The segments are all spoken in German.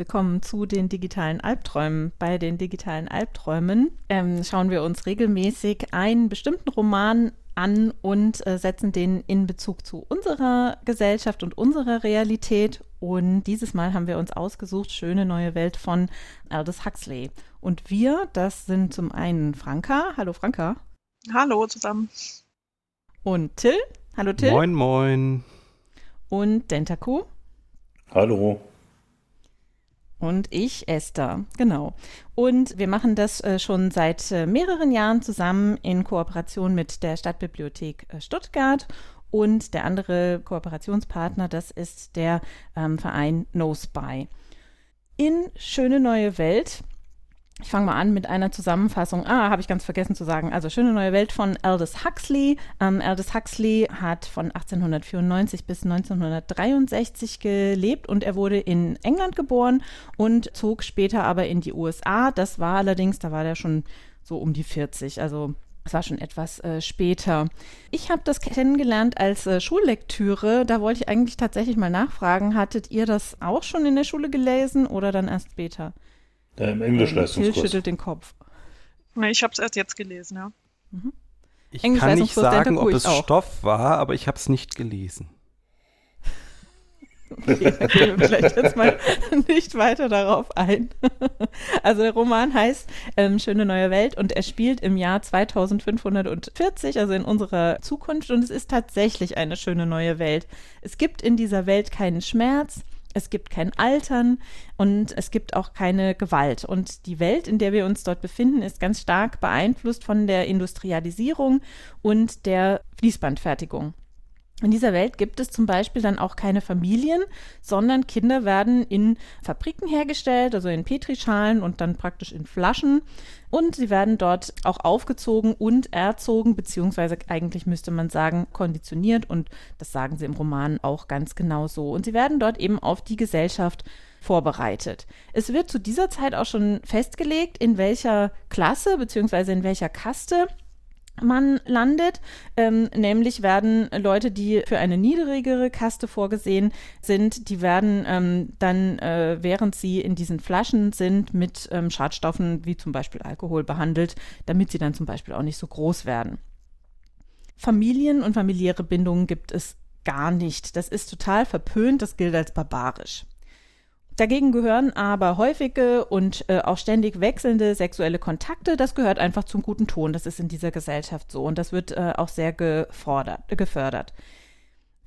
Willkommen zu den digitalen Albträumen. Bei den digitalen Albträumen ähm, schauen wir uns regelmäßig einen bestimmten Roman an und äh, setzen den in Bezug zu unserer Gesellschaft und unserer Realität. Und dieses Mal haben wir uns ausgesucht Schöne neue Welt von Aldous Huxley. Und wir, das sind zum einen Franka. Hallo Franka. Hallo zusammen. Und Till. Hallo Till. Moin, moin. Und Dentaku. Hallo und ich, Esther. Genau. Und wir machen das äh, schon seit äh, mehreren Jahren zusammen in Kooperation mit der Stadtbibliothek äh, Stuttgart. Und der andere Kooperationspartner, das ist der ähm, Verein No Spy. In Schöne Neue Welt ich fange mal an mit einer Zusammenfassung. Ah, habe ich ganz vergessen zu sagen. Also Schöne neue Welt von Aldous Huxley. Ähm, Aldous Huxley hat von 1894 bis 1963 gelebt und er wurde in England geboren und zog später aber in die USA. Das war allerdings, da war er schon so um die 40, also es war schon etwas äh, später. Ich habe das kennengelernt als äh, Schullektüre. Da wollte ich eigentlich tatsächlich mal nachfragen, hattet ihr das auch schon in der Schule gelesen oder dann erst später? Ja, Im Englischleistungskurs. Phil schüttelt den Kopf. Nee, ich habe es erst jetzt gelesen, ja. Mhm. Ich kann nicht sagen, ob es Stoff war, aber ich habe es nicht gelesen. Okay, da gehen wir vielleicht jetzt mal nicht weiter darauf ein. Also der Roman heißt ähm, Schöne neue Welt und er spielt im Jahr 2540, also in unserer Zukunft und es ist tatsächlich eine schöne neue Welt. Es gibt in dieser Welt keinen Schmerz, es gibt kein Altern und es gibt auch keine Gewalt. Und die Welt, in der wir uns dort befinden, ist ganz stark beeinflusst von der Industrialisierung und der Fließbandfertigung. In dieser Welt gibt es zum Beispiel dann auch keine Familien, sondern Kinder werden in Fabriken hergestellt, also in Petrischalen und dann praktisch in Flaschen. Und sie werden dort auch aufgezogen und erzogen, beziehungsweise eigentlich müsste man sagen, konditioniert. Und das sagen sie im Roman auch ganz genau so. Und sie werden dort eben auf die Gesellschaft vorbereitet. Es wird zu dieser Zeit auch schon festgelegt, in welcher Klasse beziehungsweise in welcher Kaste man landet. Ähm, nämlich werden Leute, die für eine niedrigere Kaste vorgesehen sind, die werden ähm, dann, äh, während sie in diesen Flaschen sind, mit ähm, Schadstoffen wie zum Beispiel Alkohol behandelt, damit sie dann zum Beispiel auch nicht so groß werden. Familien und familiäre Bindungen gibt es gar nicht. Das ist total verpönt, das gilt als barbarisch. Dagegen gehören aber häufige und äh, auch ständig wechselnde sexuelle Kontakte. Das gehört einfach zum guten Ton. Das ist in dieser Gesellschaft so und das wird äh, auch sehr gefordert, gefördert.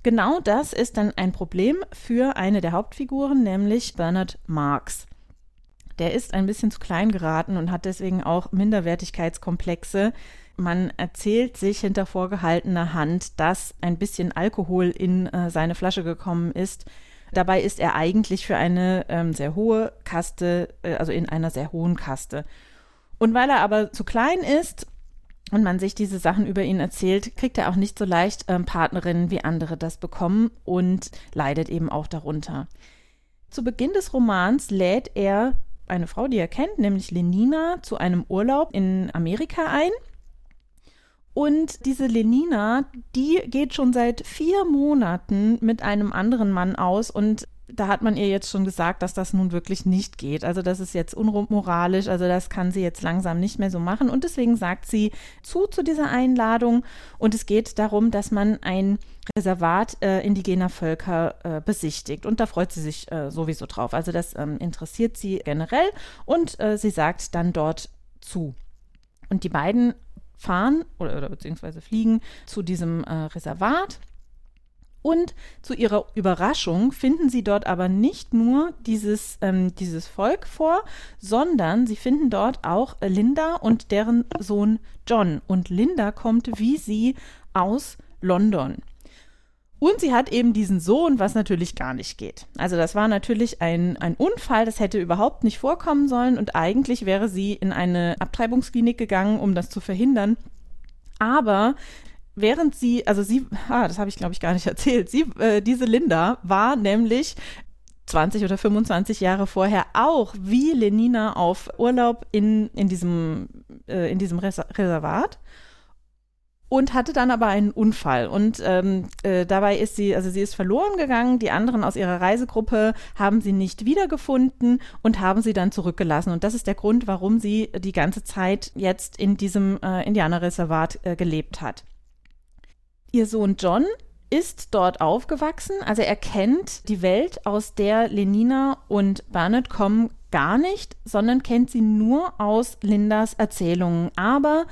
Genau das ist dann ein Problem für eine der Hauptfiguren, nämlich Bernard Marx. Der ist ein bisschen zu klein geraten und hat deswegen auch Minderwertigkeitskomplexe. Man erzählt sich hinter vorgehaltener Hand, dass ein bisschen Alkohol in äh, seine Flasche gekommen ist Dabei ist er eigentlich für eine ähm, sehr hohe Kaste, äh, also in einer sehr hohen Kaste. Und weil er aber zu klein ist und man sich diese Sachen über ihn erzählt, kriegt er auch nicht so leicht ähm, Partnerinnen, wie andere das bekommen und leidet eben auch darunter. Zu Beginn des Romans lädt er eine Frau, die er kennt, nämlich Lenina, zu einem Urlaub in Amerika ein. Und diese Lenina, die geht schon seit vier Monaten mit einem anderen Mann aus und da hat man ihr jetzt schon gesagt, dass das nun wirklich nicht geht. Also das ist jetzt unmoralisch, also das kann sie jetzt langsam nicht mehr so machen. Und deswegen sagt sie zu zu dieser Einladung. Und es geht darum, dass man ein Reservat äh, indigener Völker äh, besichtigt. Und da freut sie sich äh, sowieso drauf. Also das ähm, interessiert sie generell und äh, sie sagt dann dort zu. Und die beiden fahren oder, oder beziehungsweise fliegen zu diesem äh, Reservat. Und zu ihrer Überraschung finden sie dort aber nicht nur dieses, ähm, dieses Volk vor, sondern sie finden dort auch Linda und deren Sohn John. Und Linda kommt wie sie aus London. Und sie hat eben diesen Sohn, was natürlich gar nicht geht. Also das war natürlich ein, ein Unfall, das hätte überhaupt nicht vorkommen sollen und eigentlich wäre sie in eine Abtreibungsklinik gegangen, um das zu verhindern. Aber während sie, also sie, ah, das habe ich glaube ich gar nicht erzählt, sie, äh, diese Linda war nämlich 20 oder 25 Jahre vorher auch wie Lenina auf Urlaub in, in diesem, äh, in diesem Reservat und hatte dann aber einen Unfall. Und ähm, äh, dabei ist sie, also sie ist verloren gegangen. Die anderen aus ihrer Reisegruppe haben sie nicht wiedergefunden und haben sie dann zurückgelassen. Und das ist der Grund, warum sie die ganze Zeit jetzt in diesem äh, Indianerreservat äh, gelebt hat. Ihr Sohn John ist dort aufgewachsen, also er kennt die Welt, aus der Lenina und Bernard kommen, gar nicht, sondern kennt sie nur aus Lindas Erzählungen. Aber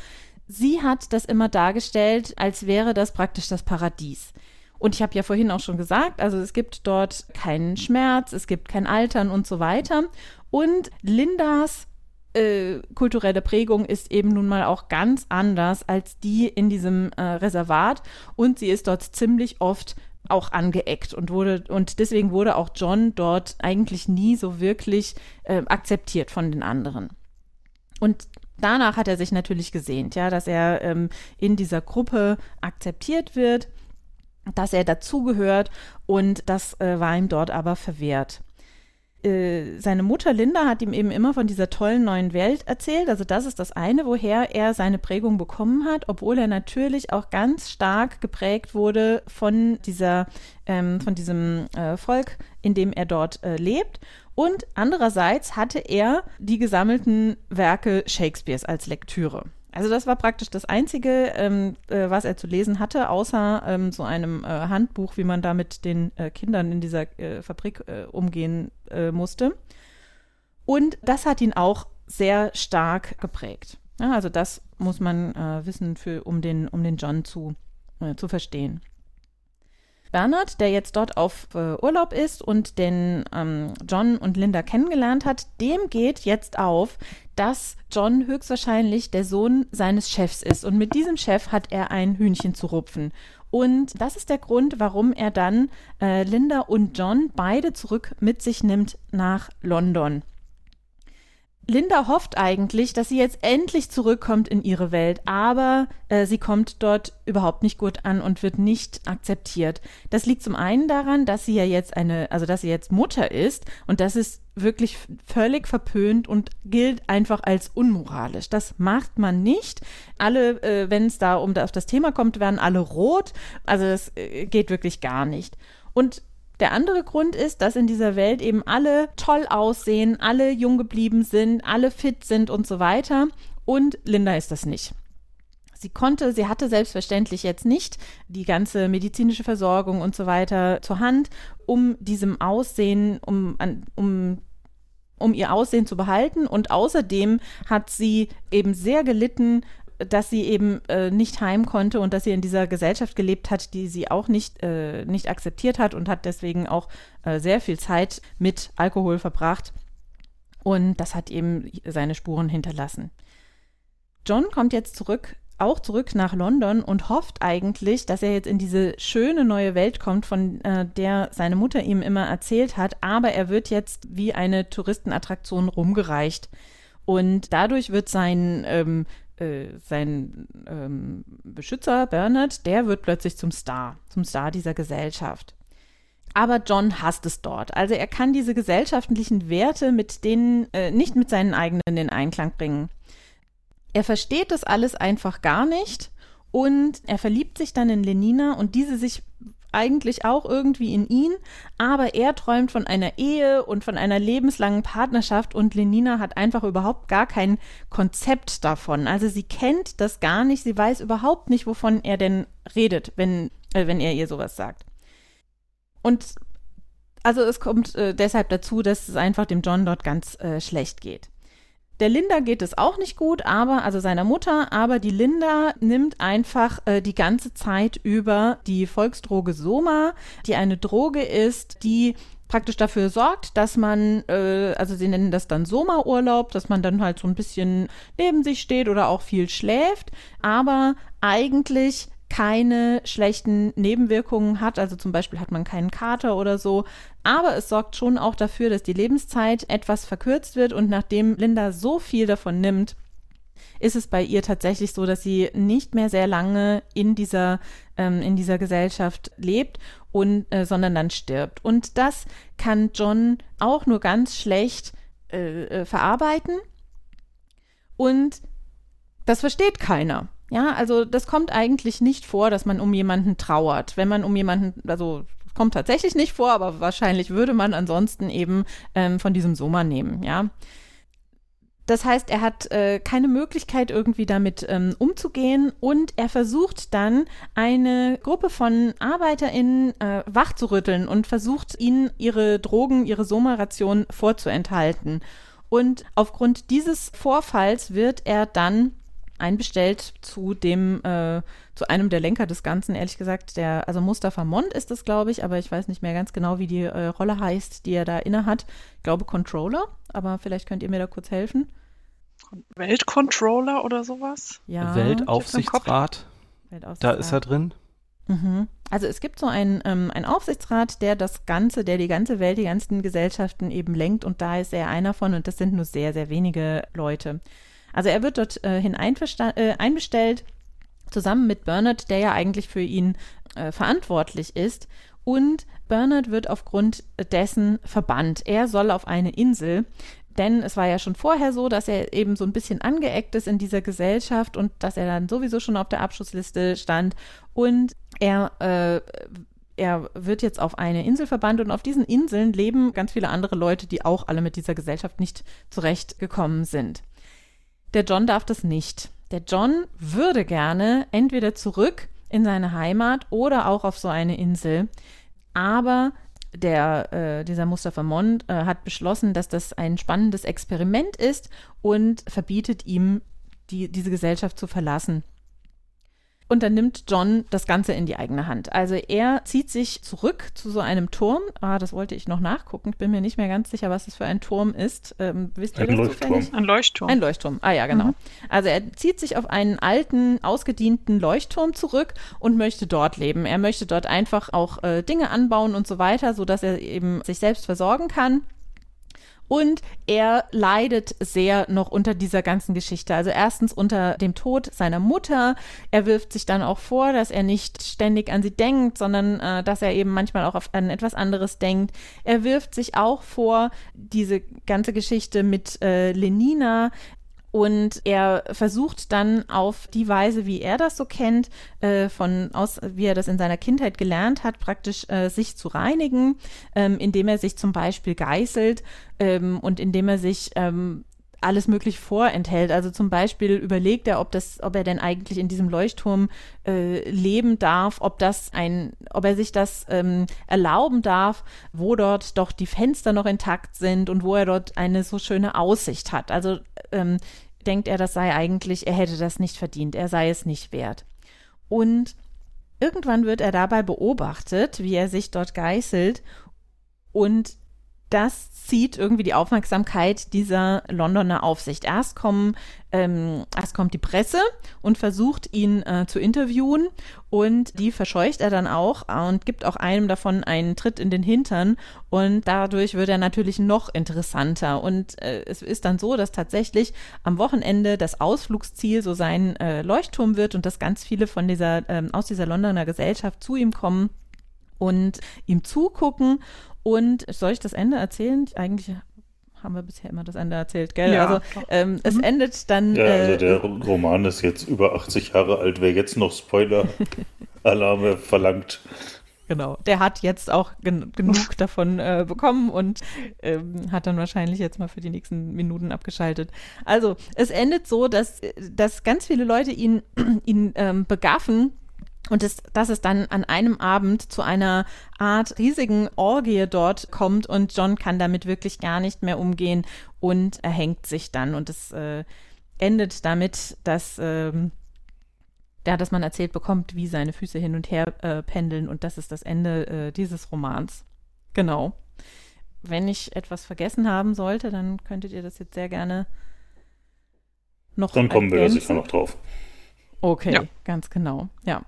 sie hat das immer dargestellt, als wäre das praktisch das Paradies. Und ich habe ja vorhin auch schon gesagt, also es gibt dort keinen Schmerz, es gibt kein Altern und so weiter. Und Lindas äh, kulturelle Prägung ist eben nun mal auch ganz anders als die in diesem äh, Reservat. Und sie ist dort ziemlich oft auch angeeckt und wurde und deswegen wurde auch John dort eigentlich nie so wirklich äh, akzeptiert von den anderen. Und danach hat er sich natürlich gesehnt, ja, dass er ähm, in dieser Gruppe akzeptiert wird, dass er dazugehört und das äh, war ihm dort aber verwehrt. Äh, seine Mutter Linda hat ihm eben immer von dieser tollen neuen Welt erzählt. Also das ist das eine, woher er seine Prägung bekommen hat, obwohl er natürlich auch ganz stark geprägt wurde von dieser, ähm, von diesem äh, Volk, in dem er dort äh, lebt. Und andererseits hatte er die gesammelten Werke Shakespeares als Lektüre. Also das war praktisch das Einzige, ähm, äh, was er zu lesen hatte, außer ähm, so einem äh, Handbuch, wie man da mit den äh, Kindern in dieser äh, Fabrik äh, umgehen äh, musste. Und das hat ihn auch sehr stark geprägt. Ja, also das muss man wissen, für, um, den, um den John zu, zu verstehen. Bernard, der jetzt dort auf äh, Urlaub ist und den ähm, John und Linda kennengelernt hat, dem geht jetzt auf, dass John höchstwahrscheinlich der Sohn seines Chefs ist. Und mit diesem Chef hat er ein Hühnchen zu rupfen. Und das ist der Grund, warum er dann äh, Linda und John beide zurück mit sich nimmt nach London. Linda hofft eigentlich, dass sie jetzt endlich zurückkommt in ihre Welt, aber äh, sie kommt dort überhaupt nicht gut an und wird nicht akzeptiert. Das liegt zum einen daran, dass sie ja jetzt eine, also dass sie jetzt Mutter ist und das ist wirklich völlig verpönt und gilt einfach als unmoralisch. Das macht man nicht. Alle, äh, wenn es da um das, das Thema kommt, werden alle rot. Also das äh, geht wirklich gar nicht. Und der andere Grund ist, dass in dieser Welt eben alle toll aussehen, alle jung geblieben sind, alle fit sind und so weiter. Und Linda ist das nicht. Sie konnte, sie hatte selbstverständlich jetzt nicht die ganze medizinische Versorgung und so weiter zur Hand, um diesem Aussehen, um, um um ihr Aussehen zu behalten. Und außerdem hat sie eben sehr gelitten dass sie eben äh, nicht heim konnte und dass sie in dieser Gesellschaft gelebt hat, die sie auch nicht, äh, nicht akzeptiert hat und hat deswegen auch äh, sehr viel Zeit mit Alkohol verbracht. Und das hat eben seine Spuren hinterlassen. John kommt jetzt zurück, auch zurück nach London und hofft eigentlich, dass er jetzt in diese schöne neue Welt kommt, von äh, der seine Mutter ihm immer erzählt hat. Aber er wird jetzt wie eine Touristenattraktion rumgereicht. Und dadurch wird sein ähm, äh, sein ähm, Beschützer Bernard, der wird plötzlich zum Star, zum Star dieser Gesellschaft. Aber John hasst es dort. Also er kann diese gesellschaftlichen Werte mit denen äh, nicht mit seinen eigenen in Einklang bringen. Er versteht das alles einfach gar nicht und er verliebt sich dann in Lenina und diese sich eigentlich auch irgendwie in ihn, aber er träumt von einer Ehe und von einer lebenslangen Partnerschaft und Lenina hat einfach überhaupt gar kein Konzept davon. Also sie kennt das gar nicht, sie weiß überhaupt nicht, wovon er denn redet, wenn, äh, wenn er ihr sowas sagt. Und also es kommt äh, deshalb dazu, dass es einfach dem John dort ganz äh, schlecht geht. Der Linda geht es auch nicht gut, aber, also seiner Mutter, aber die Linda nimmt einfach äh, die ganze Zeit über die Volksdroge Soma, die eine Droge ist, die praktisch dafür sorgt, dass man, äh, also sie nennen das dann Soma-Urlaub, dass man dann halt so ein bisschen neben sich steht oder auch viel schläft, aber eigentlich keine schlechten Nebenwirkungen hat. Also zum Beispiel hat man keinen Kater oder so. Aber es sorgt schon auch dafür, dass die Lebenszeit etwas verkürzt wird. Und nachdem Linda so viel davon nimmt, ist es bei ihr tatsächlich so, dass sie nicht mehr sehr lange in dieser, ähm, in dieser Gesellschaft lebt und, äh, sondern dann stirbt. Und das kann John auch nur ganz schlecht äh, äh, verarbeiten. Und das versteht keiner. Ja, also das kommt eigentlich nicht vor, dass man um jemanden trauert. Wenn man um jemanden, also kommt tatsächlich nicht vor, aber wahrscheinlich würde man ansonsten eben ähm, von diesem Soma nehmen, ja. Das heißt, er hat äh, keine Möglichkeit, irgendwie damit ähm, umzugehen und er versucht dann, eine Gruppe von ArbeiterInnen äh, wachzurütteln und versucht, ihnen ihre Drogen, ihre Soma-Ration vorzuenthalten. Und aufgrund dieses Vorfalls wird er dann einbestellt zu dem, äh, zu einem der Lenker des Ganzen, ehrlich gesagt, der, also Mustafa Mond ist das, glaube ich, aber ich weiß nicht mehr ganz genau, wie die äh, Rolle heißt, die er da inne hat. Ich glaube Controller, aber vielleicht könnt ihr mir da kurz helfen. Weltcontroller oder sowas? Ja. Weltaufsichtsrat. Weltaufsichtsrat. Da ist er drin. Mhm. Also es gibt so einen, ähm, einen Aufsichtsrat, der das Ganze, der die ganze Welt, die ganzen Gesellschaften eben lenkt und da ist er einer von und das sind nur sehr, sehr wenige Leute. Also er wird dort äh, äh, einbestellt, zusammen mit Bernard, der ja eigentlich für ihn äh, verantwortlich ist. Und Bernard wird aufgrund dessen verbannt. Er soll auf eine Insel, denn es war ja schon vorher so, dass er eben so ein bisschen angeeckt ist in dieser Gesellschaft und dass er dann sowieso schon auf der Abschussliste stand. Und er äh, er wird jetzt auf eine Insel verbannt und auf diesen Inseln leben ganz viele andere Leute, die auch alle mit dieser Gesellschaft nicht zurechtgekommen sind. Der John darf das nicht. Der John würde gerne entweder zurück in seine Heimat oder auch auf so eine Insel. Aber der, äh, dieser Mustafa Mond äh, hat beschlossen, dass das ein spannendes Experiment ist und verbietet ihm, die, diese Gesellschaft zu verlassen. Und dann nimmt John das Ganze in die eigene Hand. Also er zieht sich zurück zu so einem Turm. Ah, das wollte ich noch nachgucken. Ich bin mir nicht mehr ganz sicher, was das für ein Turm ist. Ähm, wisst ihr ein Leuchtturm. Ein Leuchtturm. Ein Leuchtturm. Ah ja, genau. Mhm. Also er zieht sich auf einen alten, ausgedienten Leuchtturm zurück und möchte dort leben. Er möchte dort einfach auch äh, Dinge anbauen und so weiter, sodass er eben sich selbst versorgen kann. Und er leidet sehr noch unter dieser ganzen Geschichte. Also erstens unter dem Tod seiner Mutter. Er wirft sich dann auch vor, dass er nicht ständig an sie denkt, sondern äh, dass er eben manchmal auch an etwas anderes denkt. Er wirft sich auch vor, diese ganze Geschichte mit äh, Lenina, und er versucht dann auf die Weise, wie er das so kennt, äh, von aus, wie er das in seiner Kindheit gelernt hat, praktisch äh, sich zu reinigen, ähm, indem er sich zum Beispiel geißelt ähm, und indem er sich ähm, alles möglich vorenthält. Also zum Beispiel überlegt er, ob das, ob er denn eigentlich in diesem Leuchtturm äh, leben darf, ob das ein, ob er sich das ähm, erlauben darf, wo dort doch die Fenster noch intakt sind und wo er dort eine so schöne Aussicht hat. Also ähm, denkt er, das sei eigentlich, er hätte das nicht verdient, er sei es nicht wert. Und irgendwann wird er dabei beobachtet, wie er sich dort geißelt und das zieht irgendwie die Aufmerksamkeit dieser Londoner Aufsicht. Erst, kommen, ähm, erst kommt die Presse und versucht ihn äh, zu interviewen und die verscheucht er dann auch und gibt auch einem davon einen Tritt in den Hintern und dadurch wird er natürlich noch interessanter und äh, es ist dann so, dass tatsächlich am Wochenende das Ausflugsziel so sein äh, Leuchtturm wird und dass ganz viele von dieser ähm, aus dieser Londoner Gesellschaft zu ihm kommen und ihm zugucken und soll ich das Ende erzählen? Eigentlich haben wir bisher immer das Ende erzählt, gell? Ja, also ähm, es mhm. endet dann. Ja, also äh, der Roman ist jetzt über 80 Jahre alt. Wer jetzt noch Spoiler-Alarme verlangt. Genau, der hat jetzt auch gen genug davon äh, bekommen und ähm, hat dann wahrscheinlich jetzt mal für die nächsten Minuten abgeschaltet. Also, es endet so, dass, dass ganz viele Leute ihn, ihn ähm, begaffen und das, dass es dann an einem Abend zu einer Art riesigen Orgie dort kommt und John kann damit wirklich gar nicht mehr umgehen und erhängt sich dann. Und es äh, endet damit, dass, ähm, ja, dass man erzählt bekommt, wie seine Füße hin und her äh, pendeln. Und das ist das Ende äh, dieses Romans. Genau. Wenn ich etwas vergessen haben sollte, dann könntet ihr das jetzt sehr gerne noch. Dann kommen ergänzen. wir da sicher noch drauf. Okay, ja. ganz genau. Ja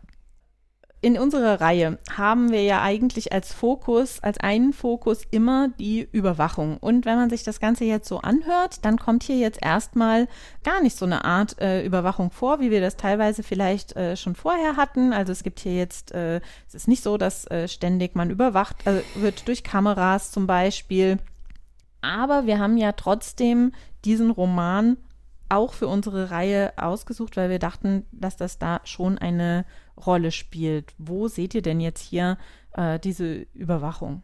in unserer Reihe haben wir ja eigentlich als Fokus, als einen Fokus immer die Überwachung. Und wenn man sich das Ganze jetzt so anhört, dann kommt hier jetzt erstmal gar nicht so eine Art äh, Überwachung vor, wie wir das teilweise vielleicht äh, schon vorher hatten. Also es gibt hier jetzt, äh, es ist nicht so, dass äh, ständig man überwacht also wird durch Kameras zum Beispiel. Aber wir haben ja trotzdem diesen Roman auch für unsere Reihe ausgesucht, weil wir dachten, dass das da schon eine Rolle spielt. Wo seht ihr denn jetzt hier äh, diese Überwachung?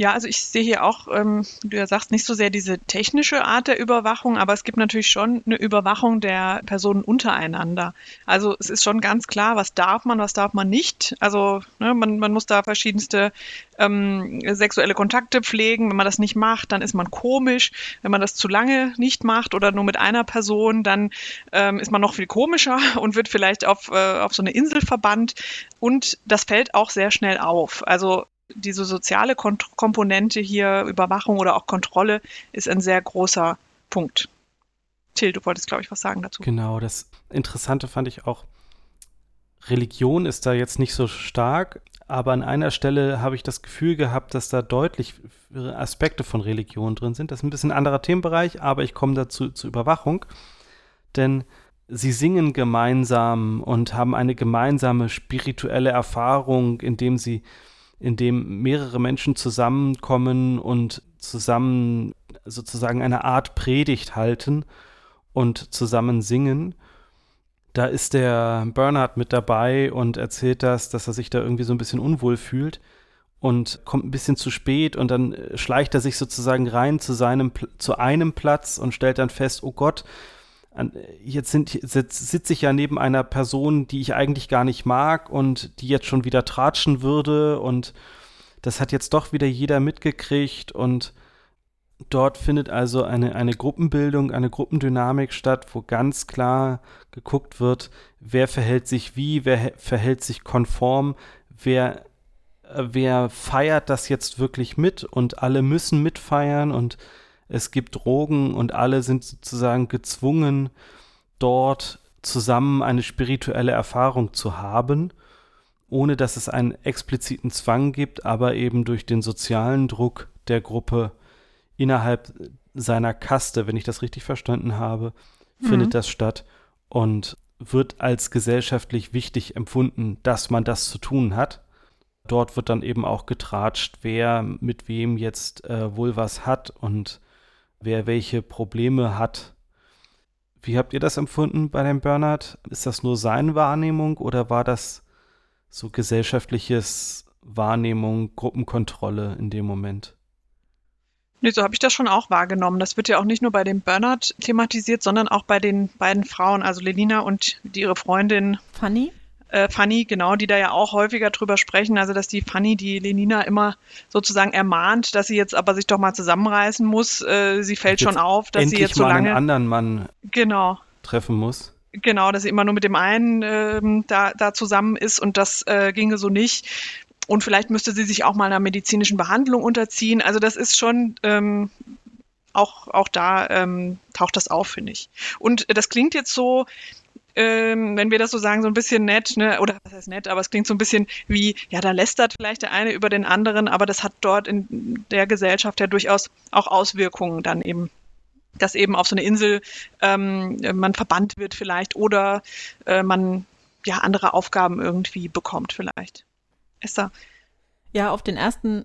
Ja, also ich sehe hier auch, ähm, du ja sagst, nicht so sehr diese technische Art der Überwachung, aber es gibt natürlich schon eine Überwachung der Personen untereinander. Also es ist schon ganz klar, was darf man, was darf man nicht. Also ne, man, man muss da verschiedenste ähm, sexuelle Kontakte pflegen. Wenn man das nicht macht, dann ist man komisch. Wenn man das zu lange nicht macht oder nur mit einer Person, dann ähm, ist man noch viel komischer und wird vielleicht auf, äh, auf so eine Insel verbannt. Und das fällt auch sehr schnell auf. Also diese soziale Kont Komponente hier, Überwachung oder auch Kontrolle, ist ein sehr großer Punkt. Till, du wolltest, glaube ich, was sagen dazu. Genau, das Interessante fand ich auch, Religion ist da jetzt nicht so stark, aber an einer Stelle habe ich das Gefühl gehabt, dass da deutlich Aspekte von Religion drin sind. Das ist ein bisschen ein anderer Themenbereich, aber ich komme dazu zur Überwachung. Denn sie singen gemeinsam und haben eine gemeinsame spirituelle Erfahrung, indem sie in dem mehrere Menschen zusammenkommen und zusammen sozusagen eine Art Predigt halten und zusammen singen. Da ist der Bernhard mit dabei und erzählt das, dass er sich da irgendwie so ein bisschen unwohl fühlt und kommt ein bisschen zu spät und dann schleicht er sich sozusagen rein zu seinem zu einem Platz und stellt dann fest, oh Gott, jetzt, sind, jetzt sitze ich ja neben einer Person, die ich eigentlich gar nicht mag und die jetzt schon wieder tratschen würde und das hat jetzt doch wieder jeder mitgekriegt und dort findet also eine, eine Gruppenbildung, eine Gruppendynamik statt, wo ganz klar geguckt wird, wer verhält sich wie, wer verhält sich konform, wer, wer feiert das jetzt wirklich mit und alle müssen mitfeiern und es gibt Drogen und alle sind sozusagen gezwungen, dort zusammen eine spirituelle Erfahrung zu haben, ohne dass es einen expliziten Zwang gibt, aber eben durch den sozialen Druck der Gruppe innerhalb seiner Kaste, wenn ich das richtig verstanden habe, mhm. findet das statt und wird als gesellschaftlich wichtig empfunden, dass man das zu tun hat. Dort wird dann eben auch getratscht, wer mit wem jetzt äh, wohl was hat und wer welche Probleme hat. Wie habt ihr das empfunden bei dem Bernhard? Ist das nur seine Wahrnehmung oder war das so gesellschaftliches Wahrnehmung, Gruppenkontrolle in dem Moment? Nee, so habe ich das schon auch wahrgenommen. Das wird ja auch nicht nur bei dem Bernhard thematisiert, sondern auch bei den beiden Frauen, also Lelina und die, ihre Freundin Fanny äh, Fanny, genau, die da ja auch häufiger drüber sprechen, also dass die Fanny die Lenina immer sozusagen ermahnt, dass sie jetzt aber sich doch mal zusammenreißen muss. Äh, sie fällt schon auf, dass sie jetzt so lange einen anderen Mann genau. treffen muss. Genau, dass sie immer nur mit dem einen ähm, da, da zusammen ist und das äh, ginge so nicht. Und vielleicht müsste sie sich auch mal einer medizinischen Behandlung unterziehen. Also das ist schon ähm, auch, auch da ähm, taucht das auf, finde ich. Und das klingt jetzt so, ähm, wenn wir das so sagen, so ein bisschen nett, ne? oder was heißt nett, aber es klingt so ein bisschen wie, ja, da lästert vielleicht der eine über den anderen, aber das hat dort in der Gesellschaft ja durchaus auch Auswirkungen dann eben dass eben auf so eine Insel ähm, man verbannt wird vielleicht oder äh, man ja andere Aufgaben irgendwie bekommt vielleicht. Esther? Ja, auf den ersten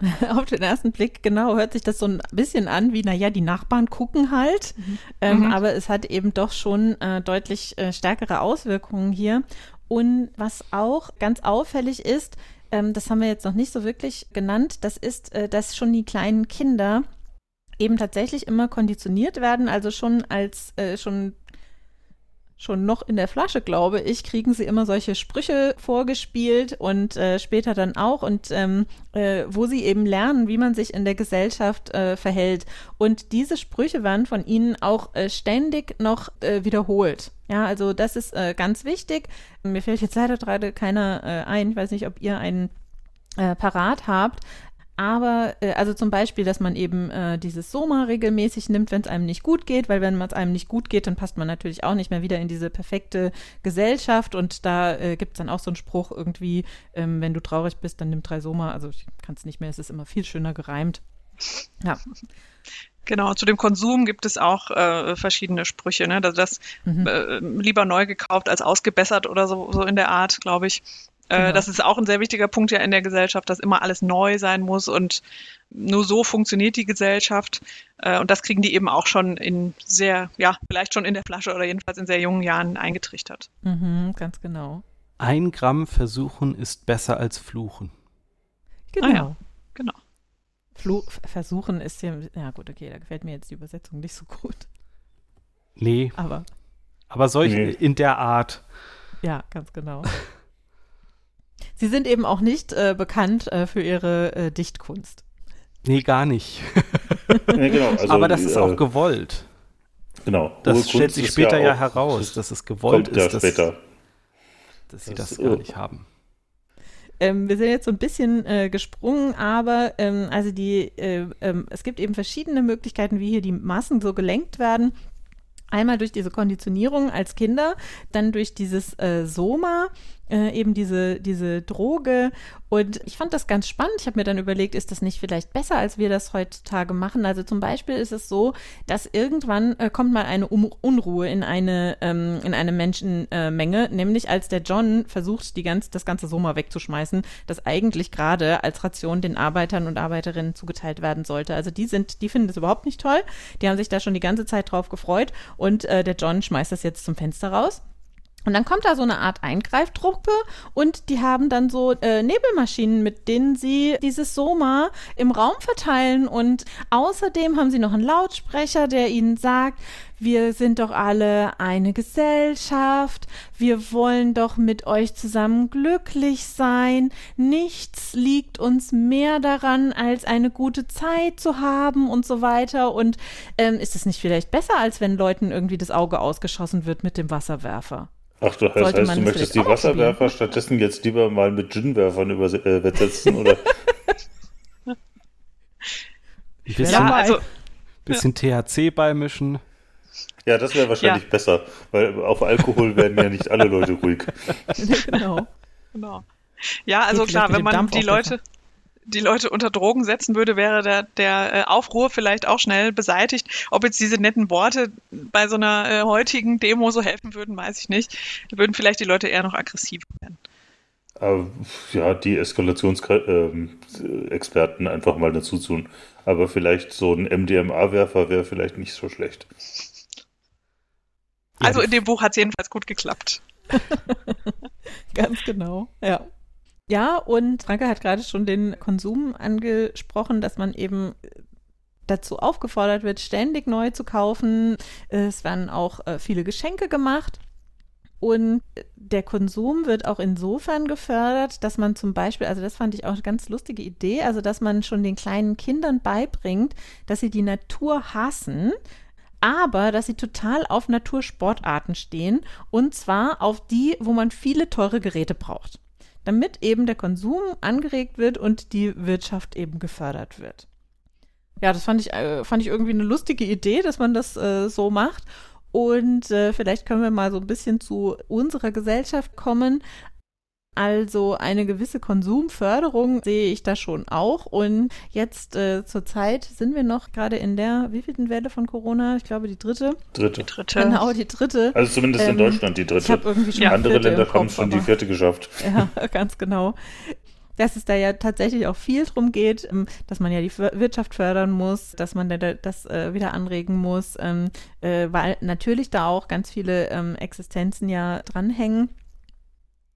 Auf den ersten Blick, genau, hört sich das so ein bisschen an wie, naja, die Nachbarn gucken halt. Mhm. Ähm, mhm. Aber es hat eben doch schon äh, deutlich äh, stärkere Auswirkungen hier. Und was auch ganz auffällig ist, ähm, das haben wir jetzt noch nicht so wirklich genannt, das ist, äh, dass schon die kleinen Kinder eben tatsächlich immer konditioniert werden, also schon als äh, schon schon noch in der Flasche, glaube ich, kriegen sie immer solche Sprüche vorgespielt und äh, später dann auch und ähm, äh, wo sie eben lernen, wie man sich in der Gesellschaft äh, verhält. Und diese Sprüche werden von ihnen auch äh, ständig noch äh, wiederholt. Ja, also das ist äh, ganz wichtig. Mir fällt jetzt leider gerade keiner ein. Ich weiß nicht, ob ihr einen parat habt. Aber, äh, also zum Beispiel, dass man eben äh, dieses Soma regelmäßig nimmt, wenn es einem nicht gut geht, weil wenn es einem nicht gut geht, dann passt man natürlich auch nicht mehr wieder in diese perfekte Gesellschaft. Und da äh, gibt es dann auch so einen Spruch irgendwie, ähm, wenn du traurig bist, dann nimm drei Soma. Also ich kann es nicht mehr, es ist immer viel schöner gereimt. Ja. Genau, zu dem Konsum gibt es auch äh, verschiedene Sprüche. Ne? Also das mhm. äh, lieber neu gekauft als ausgebessert oder so, so in der Art, glaube ich. Äh, Genau. Das ist auch ein sehr wichtiger Punkt ja in der Gesellschaft, dass immer alles neu sein muss und nur so funktioniert die Gesellschaft. Äh, Und das kriegen die eben auch schon in sehr, ja, vielleicht schon in der Flasche oder jedenfalls in sehr jungen Jahren eingetrichtert. Mhm, ganz genau. Ein Gramm versuchen ist besser als fluchen. Genau. Ah ja. Genau. Flu versuchen ist ja, ja gut, okay, da gefällt mir jetzt die Übersetzung nicht so gut. Nee, Aber aber solche Nee. in der Art. ja, ganz genau. Sie sind eben auch nicht äh, bekannt äh, für ihre äh, Dichtkunst. Nee, gar nicht. Ja, genau, also, aber das ist äh, auch gewollt. Genau. Das hohe stellt Kunst sich später ja, auch- heraus, dass es gewollt ist, dass, später. dass sie Das das gar irre. nicht haben. Ähm, wir sind jetzt so ein bisschen äh, gesprungen, aber ähm, also die, äh, ähm, es gibt eben verschiedene Möglichkeiten, wie hier die Massen so gelenkt werden. Einmal durch diese Konditionierung als Kinder, dann durch dieses äh, Soma, äh, eben diese, diese Droge. Und ich fand das ganz spannend. Ich habe mir dann überlegt, ist das nicht vielleicht besser, als wir das heutzutage machen? Also zum Beispiel ist es so, dass irgendwann äh, kommt mal eine um Unruhe in eine, ähm, in eine Menschenmenge, nämlich als der John versucht, die ganz, das ganze Soma wegzuschmeißen, das eigentlich gerade als Ration den Arbeitern und Arbeiterinnen zugeteilt werden sollte. Also die sind, die finden das überhaupt nicht toll. Die haben sich da schon die ganze Zeit drauf gefreut und äh, der John schmeißt das jetzt zum Fenster raus. Und dann kommt da so eine Art Eingreiftruppe und die haben dann so äh, Nebelmaschinen, mit denen sie dieses Soma im Raum verteilen. Und außerdem haben sie noch einen Lautsprecher, der ihnen sagt, wir sind doch alle eine Gesellschaft, wir wollen doch mit euch zusammen glücklich sein. Nichts liegt uns mehr daran, als eine gute Zeit zu haben und so weiter. Und ähm, ist es nicht vielleicht besser, als wenn Leuten irgendwie das Auge ausgeschossen wird mit dem Wasserwerfer? Ach, du, heißt, man du möchtest die Wasserwerfer probieren? stattdessen jetzt lieber mal mit Ginwerfern überse- äh, übersetzen, oder? Ein bisschen, Ja, dabei. also bisschen THC beimischen. Ja, das wäre wahrscheinlich besser, weil auf Alkohol werden ja nicht alle Leute ruhig. genau. Genau. Ja, also Geht klar, wenn man die Leute, die Leute unter Drogen setzen würde, wäre der, der äh, Aufruhr vielleicht auch schnell beseitigt. Ob jetzt diese netten Worte bei so einer äh, heutigen Demo so helfen würden, weiß ich nicht. Da würden vielleicht die Leute eher noch aggressiv werden. Ja, die Eskalationsexperten einfach mal dazu tun. Aber vielleicht so ein MDMA-Werfer wäre vielleicht nicht so schlecht. Also in dem Buch hat es jedenfalls gut geklappt. Ganz genau, ja. Ja, und Franke hat gerade schon den Konsum angesprochen, dass man eben dazu aufgefordert wird, ständig neu zu kaufen. Es werden auch äh, viele Geschenke gemacht. Und der Konsum wird auch insofern gefördert, dass man zum Beispiel, also das fand ich auch eine ganz lustige Idee, also dass man schon den kleinen Kindern beibringt, dass sie die Natur hassen, aber dass sie total auf Natursportarten stehen und zwar auf die, wo man viele teure Geräte braucht, damit eben der Konsum angeregt wird und die Wirtschaft eben gefördert wird. Ja, das fand ich, äh, fand ich irgendwie eine lustige Idee, dass man das äh, so macht. Und äh, vielleicht können wir mal so ein bisschen zu unserer Gesellschaft kommen. Also eine gewisse Konsumförderung sehe ich da schon auch. Und jetzt äh, zur Zeit sind wir noch gerade in der wievielten Welle von Corona? Ich glaube die dritte. Dritte. Dritte. Genau, die dritte. Also zumindest in Ähm, Deutschland die Ich dritte. habe irgendwie schon die Andere Länder im haben Kopf, schon die vierte geschafft. Ja, ganz genau. Dass es da ja tatsächlich auch viel drum geht, ähm, dass man ja die Wirtschaft fördern muss, dass man da- da- das äh, wieder anregen muss, ähm, äh, weil natürlich da auch ganz viele ähm, Existenzen ja dranhängen.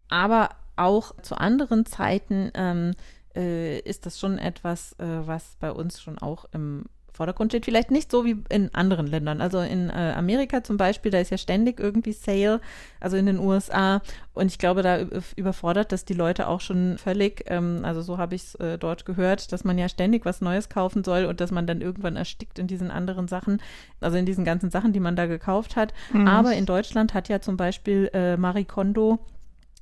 Aber auch zu anderen Zeiten ähm, äh, ist das schon etwas, äh, was bei uns schon auch im Vordergrund steht. Vielleicht nicht so wie in anderen Ländern. Also in äh, Amerika zum Beispiel, da ist ja ständig irgendwie Sale, also in den USA. Und ich glaube, da überfordert das die Leute auch schon völlig. Ähm, also so habe ich es äh, dort gehört, dass man ja ständig was Neues kaufen soll und dass man dann irgendwann erstickt in diesen anderen Sachen, also in diesen ganzen Sachen, die man da gekauft hat. Mhm. Aber in Deutschland hat ja zum Beispiel äh, Marie Kondo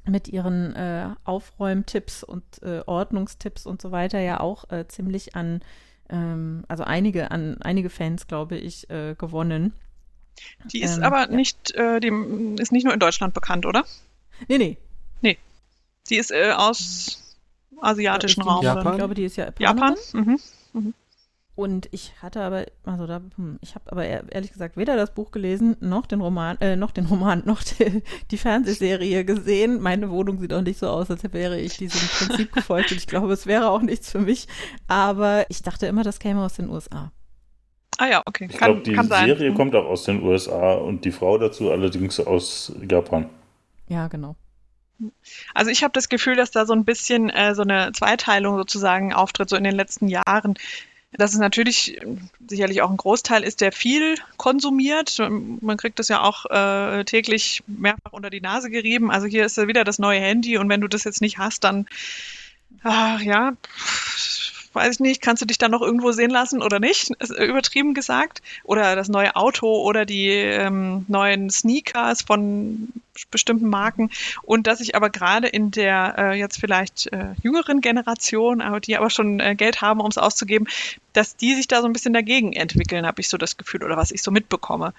mit ihren äh, Aufräumtipps und äh, Ordnungstipps und so weiter ja auch äh, ziemlich an, ähm, also einige, an einige Fans, glaube ich, äh, gewonnen. Die ist Ähm, aber ja. nicht, äh, die ist nicht nur in Deutschland bekannt, oder? Nee, nee. Die ist äh, aus asiatischen Raum. Japan? Ich glaube, die ist ja Japan? Mhm. Und ich hatte aber, also da, hm, ich habe aber ehrlich gesagt weder das Buch gelesen, noch den Roman, äh, noch den Roman, noch die, die, Fernsehserie gesehen. Meine Wohnung sieht auch nicht so aus, als wäre ich diesem Prinzip gefolgt. Und ich glaube, es wäre auch nichts für mich. Aber ich dachte immer, das käme aus den USA. Ah ja, okay. Ich glaube, die Serie kommt auch aus den USA und die Frau dazu allerdings aus Japan. Ja, genau. Also ich habe das Gefühl, dass da so ein bisschen äh, so eine Zweiteilung sozusagen auftritt, so in den letzten Jahren dass es natürlich sicherlich auch ein Großteil ist, der viel konsumiert. Man kriegt das ja auch äh, täglich mehrfach unter die Nase gerieben. Also hier ist ja wieder das neue Handy und wenn du das jetzt nicht hast, dann ach, ja, weiß ich nicht, kannst du dich dann noch irgendwo sehen lassen oder nicht? Übertrieben gesagt. Oder das neue Auto oder die ähm, neuen Sneakers von bestimmten Marken. Und dass ich aber gerade in der äh, jetzt vielleicht äh, jüngeren Generation, aber die aber schon äh, Geld haben, um es auszugeben, dass die sich da so ein bisschen dagegen entwickeln, habe ich so das Gefühl, oder was ich so mitbekomme.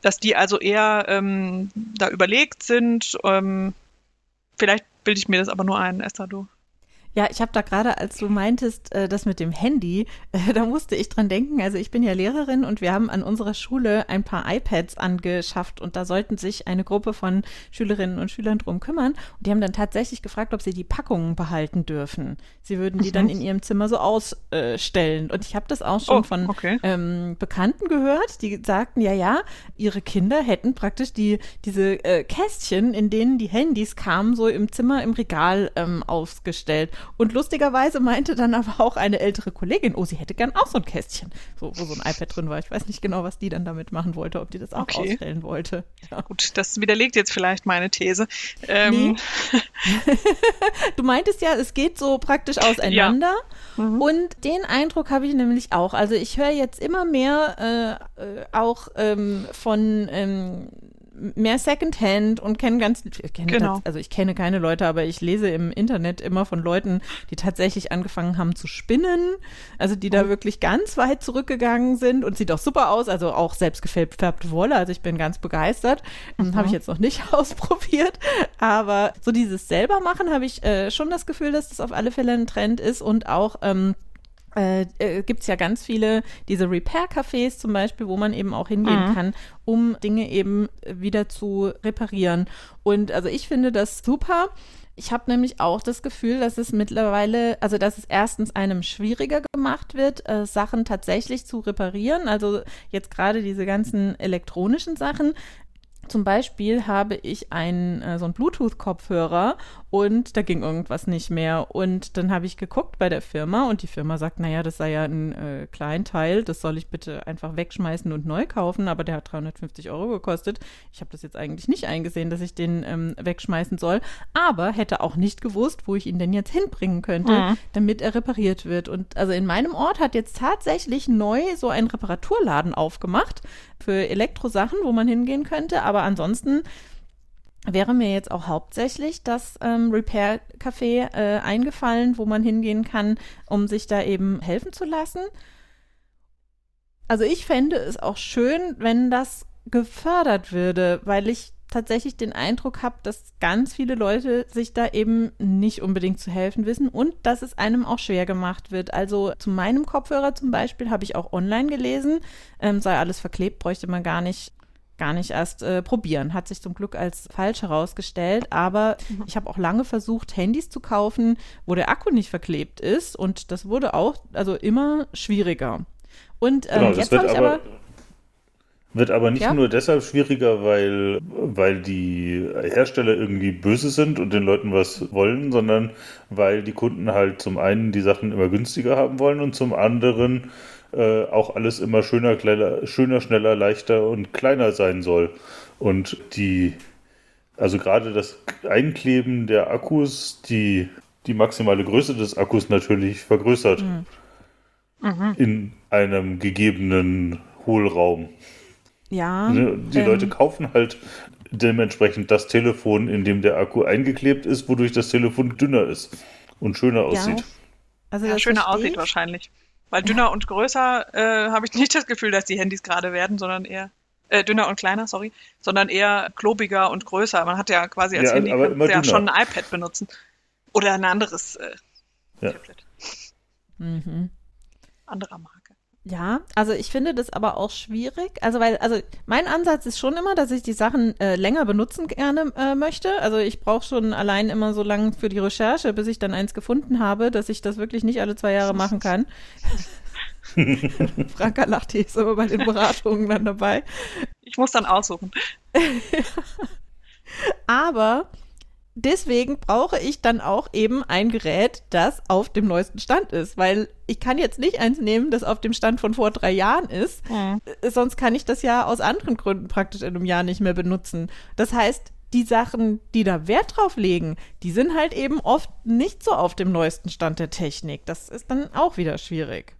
Dass die also eher ähm, da überlegt sind. Ähm, vielleicht bilde ich mir das aber nur ein, Esther, du. Ja, ich habe da gerade, als du meintest, äh, das mit dem Handy, äh, da musste ich dran denken. Also ich bin ja Lehrerin und wir haben an unserer Schule ein paar iPads angeschafft und da sollten sich eine Gruppe von Schülerinnen und Schülern drum kümmern. Und die haben dann tatsächlich gefragt, ob sie die Packungen behalten dürfen. Sie würden die mhm. dann in ihrem Zimmer so ausstellen. Und ich habe das auch schon oh, von okay. ähm, Bekannten gehört, die sagten, ja, ja, ihre Kinder hätten praktisch die, diese äh, Kästchen, in denen die Handys kamen, so im Zimmer im Regal ähm, aufgestellt. Und lustigerweise meinte dann aber auch eine ältere Kollegin, oh, sie hätte gern auch so ein Kästchen, so, wo so ein iPad drin war. Ich weiß nicht genau, was die dann damit machen wollte, ob die das auch okay. ausstellen wollte. Ja. Gut, das widerlegt jetzt vielleicht meine These. Ähm. Nee. du meintest ja, es geht so praktisch auseinander. Ja. Mhm. Und den Eindruck habe ich nämlich auch. Also ich höre jetzt immer mehr äh, äh auch ähm, von ähm, mehr Secondhand und kenne ganz, ich kenne genau. also ich kenne keine Leute, aber ich lese im Internet immer von Leuten, die tatsächlich angefangen haben zu spinnen, also die da oh. wirklich ganz weit zurückgegangen sind und sieht auch super aus, also auch selbst gefärbte Wolle, also ich bin ganz begeistert. Mhm. Habe ich jetzt noch nicht ausprobiert, aber so dieses selber machen habe ich äh, schon das Gefühl, dass das auf alle Fälle ein Trend ist und auch ähm, äh, äh, gibt es ja ganz viele, diese Repair-Cafés zum Beispiel, wo man eben auch hingehen mhm. kann, um Dinge eben wieder zu reparieren. Und also ich finde das super. Ich habe nämlich auch das Gefühl, dass es mittlerweile, also dass es erstens einem schwieriger gemacht wird, äh, Sachen tatsächlich zu reparieren. Also jetzt gerade diese ganzen elektronischen Sachen. Zum Beispiel habe ich einen, äh, so einen Bluetooth-Kopfhörer und da ging irgendwas nicht mehr. Und dann habe ich geguckt bei der Firma und die Firma sagt, naja, das sei ja ein äh, Kleinteil, das soll ich bitte einfach wegschmeißen und neu kaufen, aber der hat 350 Euro gekostet. Ich habe das jetzt eigentlich nicht eingesehen, dass ich den ähm, wegschmeißen soll, aber hätte auch nicht gewusst, wo ich ihn denn jetzt hinbringen könnte, mhm. damit er repariert wird. Und also in meinem Ort hat jetzt tatsächlich neu so ein Reparaturladen aufgemacht für Elektrosachen, wo man hingehen könnte, aber ansonsten wäre mir jetzt auch hauptsächlich das ähm, Repair Café äh, eingefallen, wo man hingehen kann, um sich da eben helfen zu lassen. Also ich fände es auch schön, wenn das gefördert würde, weil ich tatsächlich den Eindruck habe, dass ganz viele Leute sich da eben nicht unbedingt zu helfen wissen und dass es einem auch schwer gemacht wird. Also zu meinem Kopfhörer zum Beispiel habe ich auch online gelesen, ähm, sei alles verklebt, bräuchte man gar nicht gar nicht erst äh, probieren. Hat sich zum Glück als falsch herausgestellt. Aber mhm. ich habe auch lange versucht, Handys zu kaufen, wo der Akku nicht verklebt ist. Und das wurde auch also immer schwieriger. Und ähm, genau, jetzt habe ich aber, Wird aber nicht ja? nur deshalb schwieriger, weil, weil die Hersteller irgendwie böse sind und den Leuten was wollen, sondern weil die Kunden halt zum einen die Sachen immer günstiger haben wollen und zum anderen äh, auch alles immer schöner, kleiner, schöner, schneller, leichter und kleiner sein soll. Und die, also gerade das Einkleben der Akkus, die die maximale Größe des Akkus natürlich vergrößert. Mhm. Mhm. In einem gegebenen Hohlraum. Ja. Ne, die ähm, Leute kaufen halt dementsprechend das Telefon, in dem der Akku eingeklebt ist, wodurch das Telefon dünner ist und schöner aussieht. Ja. Also ja, schöner aussieht wahrscheinlich. Weil dünner und größer äh, habe ich nicht das Gefühl, dass die Handys gerade werden, sondern eher äh, dünner und kleiner, sorry, sondern eher klobiger und größer. Man hat ja quasi als ja, Handy ja schon ein iPad benutzen oder ein anderes äh, ja. Tablet. Mhm. Anderer Marke. Ja, also ich finde das aber auch schwierig. Also weil, also mein Ansatz ist schon immer, dass ich die Sachen äh, länger benutzen gerne äh, möchte. Also ich brauche schon allein immer so lange für die Recherche, bis ich dann eins gefunden habe, dass ich das wirklich nicht alle zwei Jahre machen kann. Franka lacht, die ist immer bei den Beratungen dann dabei. Ich muss dann aussuchen. aber deswegen brauche ich dann auch eben ein Gerät, das auf dem neuesten Stand ist, weil ich kann jetzt nicht eins nehmen, das auf dem Stand von vor drei Jahren ist, mhm. sonst kann ich das ja aus anderen Gründen praktisch in einem Jahr nicht mehr benutzen. Das heißt, die Sachen, die da Wert drauf legen, die sind halt eben oft nicht so auf dem neuesten Stand der Technik. Das ist dann auch wieder schwierig.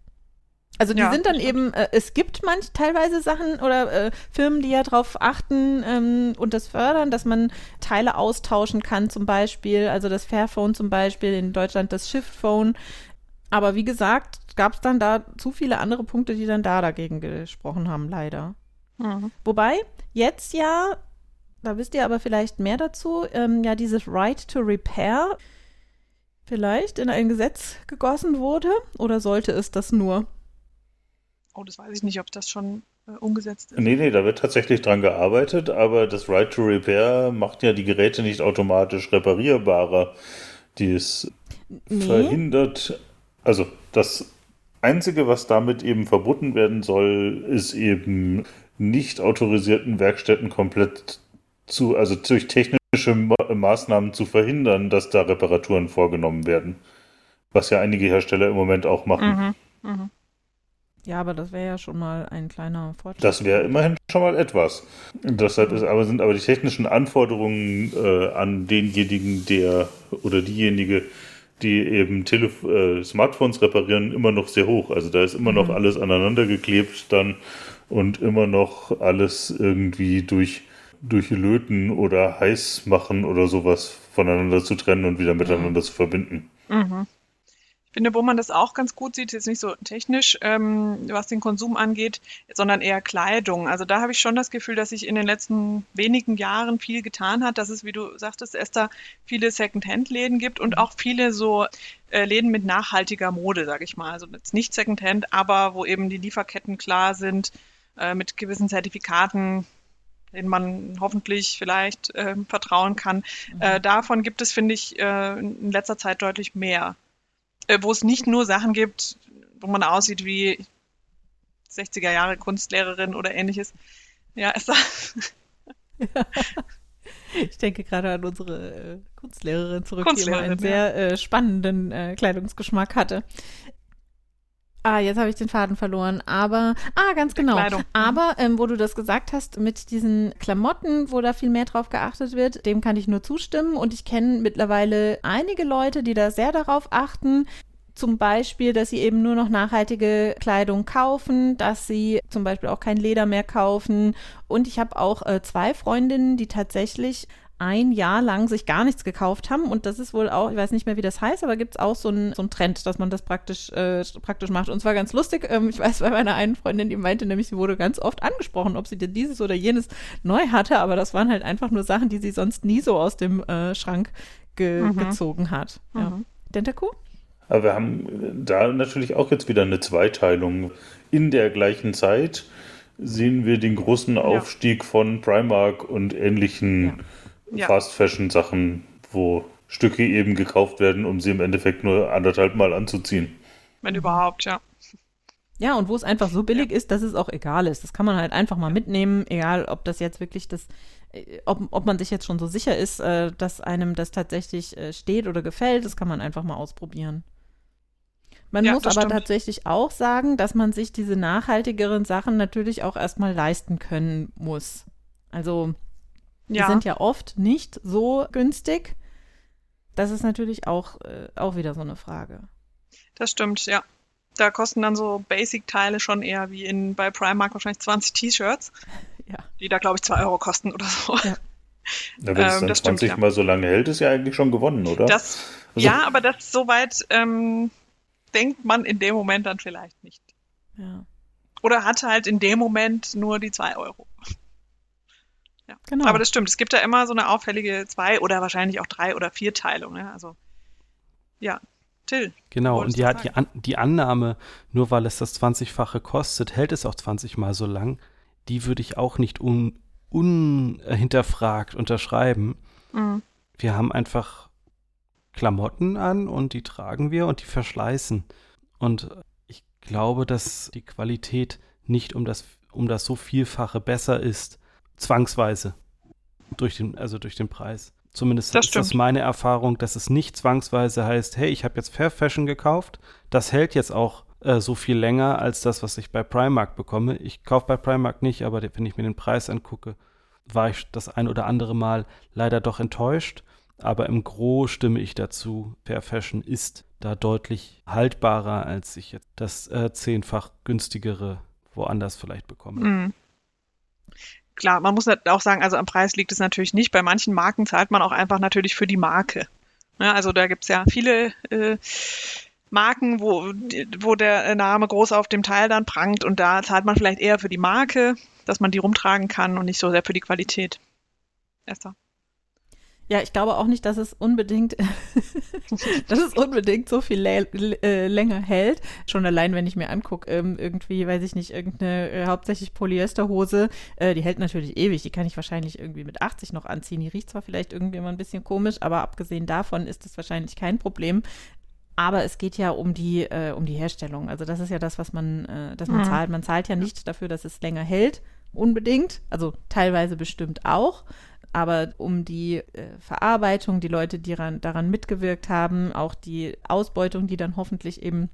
Also die ja, sind dann eben, äh, es gibt manch teilweise Sachen oder äh, Firmen, die ja darauf achten ähm, und das fördern, dass man Teile austauschen kann zum Beispiel, also das Fairphone zum Beispiel, in Deutschland das Shiftphone. Aber wie gesagt, gab es dann da zu viele andere Punkte, die dann da dagegen gesprochen haben, leider. Mhm. Wobei jetzt ja, da wisst ihr aber vielleicht mehr dazu, ähm, ja dieses Right to Repair vielleicht in ein Gesetz gegossen wurde oder sollte es das nur? Oh, das weiß ich nicht, ob das schon äh, umgesetzt ist. Nee, nee, da wird tatsächlich dran gearbeitet, aber das Right to Repair macht ja die Geräte nicht automatisch reparierbarer. Die es nee. verhindert, also das Einzige, was damit eben verboten werden soll, ist eben nicht autorisierten Werkstätten komplett zu, also durch technische Maßnahmen zu verhindern, dass da Reparaturen vorgenommen werden. Was ja einige Hersteller im Moment auch machen. Mhm, mh. Ja, aber das wäre ja schon mal ein kleiner Fortschritt. Das wäre immerhin schon mal etwas. Deshalb ist, aber sind aber die technischen Anforderungen äh, an denjenigen, der oder diejenige, die eben Telef äh, Smartphones reparieren, immer noch sehr hoch. Also da ist immer mhm. noch alles aneinander geklebt dann und immer noch alles irgendwie durch, durch Löten oder heiß machen oder sowas voneinander zu trennen und wieder miteinander mhm. zu verbinden. Mhm finde, wo man das auch ganz gut sieht, jetzt nicht so technisch, ähm, was den Konsum angeht, sondern eher Kleidung. Also da habe ich schon das Gefühl, dass sich in den letzten wenigen Jahren viel getan hat, dass es, wie du sagtest, Esther, viele Second-Hand-Läden gibt und auch viele so äh, Läden mit nachhaltiger Mode, sage ich mal. Also jetzt nicht Second-Hand, aber wo eben die Lieferketten klar sind, äh, mit gewissen Zertifikaten, denen man hoffentlich vielleicht äh, vertrauen kann. Mhm. Äh, davon gibt es, finde ich, äh, in letzter Zeit deutlich mehr äh, wo es nicht nur Sachen gibt, wo man aussieht wie 60er Jahre Kunstlehrerin oder ähnliches. Ja, ist das. Ich denke gerade an unsere äh, Kunstlehrerin zurück, Kunstlehrerin, die immer einen sehr äh, spannenden äh, Kleidungsgeschmack hatte. Ah, jetzt habe ich den Faden verloren. Aber, ah, ganz genau. Aber, ähm, wo du das gesagt hast, mit diesen Klamotten, wo da viel mehr drauf geachtet wird, dem kann ich nur zustimmen. Und ich kenne mittlerweile einige Leute, die da sehr darauf achten. Zum Beispiel, dass sie eben nur noch nachhaltige Kleidung kaufen, dass sie zum Beispiel auch kein Leder mehr kaufen. Und ich habe auch äh, zwei Freundinnen, die tatsächlich ein Jahr lang sich gar nichts gekauft haben. Und das ist wohl auch, ich weiß nicht mehr, wie das heißt, aber gibt es auch so einen so Trend, dass man das praktisch, äh, praktisch macht. Und zwar ganz lustig. Ähm, ich weiß bei meiner einen Freundin, die meinte nämlich, sie wurde ganz oft angesprochen, ob sie denn dieses oder jenes neu hatte. Aber das waren halt einfach nur Sachen, die sie sonst nie so aus dem äh, Schrank ge mhm. gezogen hat. Mhm. Ja. Dentaku? Aber wir haben da natürlich auch jetzt wieder eine Zweiteilung. In der gleichen Zeit sehen wir den großen Aufstieg ja. von Primark und ähnlichen ja ja. Fast-Fashion-Sachen, wo Stücke eben gekauft werden, um sie im Endeffekt nur anderthalb Mal anzuziehen. Wenn überhaupt, ja. Ja, und wo es einfach so billig ja. ist, dass es auch egal ist. Das kann man halt einfach mal mitnehmen, egal ob das jetzt wirklich das, äh, ob, ob man sich jetzt schon so sicher ist, äh, dass einem das tatsächlich äh, steht oder gefällt, das kann man einfach mal ausprobieren. Man ja, muss aber stimmt. tatsächlich auch sagen, dass man sich diese nachhaltigeren Sachen natürlich auch erstmal leisten können muss. Also die ja. sind ja oft nicht so günstig. Das ist natürlich auch, äh, auch wieder so eine Frage. Das stimmt, ja. Da kosten dann so Basic-Teile schon eher wie in, bei Primark wahrscheinlich 20 T-Shirts. Ja. Die da, glaube ich, 2 Euro kosten oder so. Ja. Ja, wenn es ähm, dann 20 stimmt, Mal so lange hält, ist ja eigentlich schon gewonnen, oder? Das, also, ja, aber das soweit ähm, denkt man in dem Moment dann vielleicht nicht. Ja. Oder hat halt in dem Moment nur die 2 Euro. Ja. Genau. Aber das stimmt. Es gibt da immer so eine auffällige zwei oder wahrscheinlich auch drei oder vier Teilung. Ne? Also ja, Till. Genau, und ja, die, An die Annahme, nur weil es das 20-fache kostet, hält es auch 20 Mal so lang, die würde ich auch nicht un unhinterfragt unterschreiben. Mhm. Wir haben einfach Klamotten an und die tragen wir und die verschleißen. Und ich glaube, dass die Qualität nicht um das, um das so Vielfache besser ist, zwangsweise. Durch den, also durch den Preis. Zumindest das ist das meine Erfahrung, dass es nicht zwangsweise heißt, hey, ich habe jetzt Fair Fashion gekauft, das hält jetzt auch äh, so viel länger als das, was ich bei Primark bekomme. Ich kaufe bei Primark nicht, aber wenn ich mir den Preis angucke, war ich das ein oder andere Mal leider doch enttäuscht. Aber im Gro stimme ich dazu. Fair Fashion ist da deutlich haltbarer, als ich jetzt das äh, zehnfach günstigere woanders vielleicht bekomme. Mhm. Klar, man muss auch sagen, also am Preis liegt es natürlich nicht. Bei manchen Marken zahlt man auch einfach natürlich für die Marke. Ja, also da gibt es ja viele äh, Marken, wo, wo der Name groß auf dem Teil dann prangt und da zahlt man vielleicht eher für die Marke, dass man die rumtragen kann und nicht so sehr für die Qualität. Esther. Ja, ich glaube auch nicht, dass es unbedingt, dass es unbedingt so viel äh, länger hält. Schon allein, wenn ich mir angucke, ähm, irgendwie, weiß ich nicht, irgendeine äh, hauptsächlich Polyesterhose, äh, die hält natürlich ewig. Die kann ich wahrscheinlich irgendwie mit 80 noch anziehen. Die riecht zwar vielleicht irgendwie immer ein bisschen komisch, aber abgesehen davon ist das wahrscheinlich kein Problem. Aber es geht ja um die, äh, um die Herstellung. Also das ist ja das, was man, äh, das man mhm. zahlt. Man zahlt ja nicht dafür, dass es länger hält, unbedingt. Also teilweise bestimmt auch aber um die äh, Verarbeitung, die Leute, die ran, daran mitgewirkt haben, auch die Ausbeutung, die dann hoffentlich eben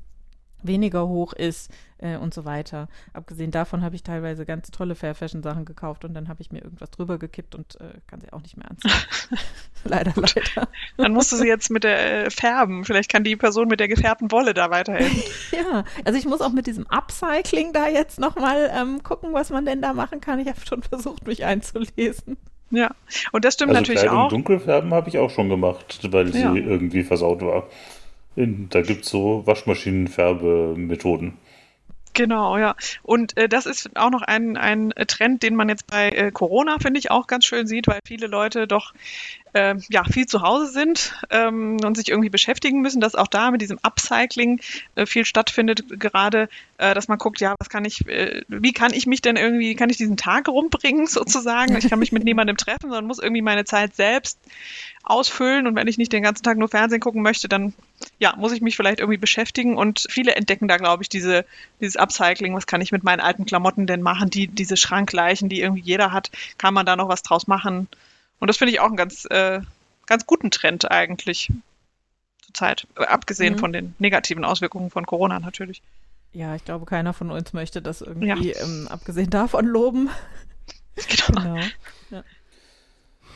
weniger hoch ist äh, und so weiter. Abgesehen davon habe ich teilweise ganz tolle Fair Fashion Sachen gekauft und dann habe ich mir irgendwas drüber gekippt und äh, kann sie auch nicht mehr anziehen. leider, Gut. leider. Dann musst du sie jetzt mit der äh, färben. Vielleicht kann die Person mit der gefärbten Wolle da weiterhelfen. ja, also ich muss auch mit diesem Upcycling da jetzt nochmal ähm, gucken, was man denn da machen kann. Ich habe schon versucht, mich einzulesen. Ja, und das stimmt also natürlich Kleidung auch. Dunkelfärben habe ich auch schon gemacht, weil ja. sie irgendwie versaut war. Da gibt es so Waschmaschinenfärbemethoden. Genau, ja. Und äh, das ist auch noch ein, ein Trend, den man jetzt bei äh, Corona, finde ich, auch ganz schön sieht, weil viele Leute doch äh, ja, viel zu Hause sind ähm, und sich irgendwie beschäftigen müssen, dass auch da mit diesem Upcycling äh, viel stattfindet, gerade, äh, dass man guckt, ja, was kann ich, äh, wie kann ich mich denn irgendwie, kann ich diesen Tag rumbringen sozusagen? Ich kann mich mit niemandem treffen, sondern muss irgendwie meine Zeit selbst ausfüllen und wenn ich nicht den ganzen Tag nur Fernsehen gucken möchte, dann ja, muss ich mich vielleicht irgendwie beschäftigen und viele entdecken da, glaube ich, diese, dieses Upcycling, was kann ich mit meinen alten Klamotten denn machen, die, diese Schrankleichen, die irgendwie jeder hat, kann man da noch was draus machen? Und das finde ich auch einen ganz, äh, ganz guten Trend eigentlich zurzeit, abgesehen mhm. von den negativen Auswirkungen von Corona natürlich. Ja, ich glaube, keiner von uns möchte das irgendwie, ja. ähm, abgesehen davon, loben. Genau. genau. Ja.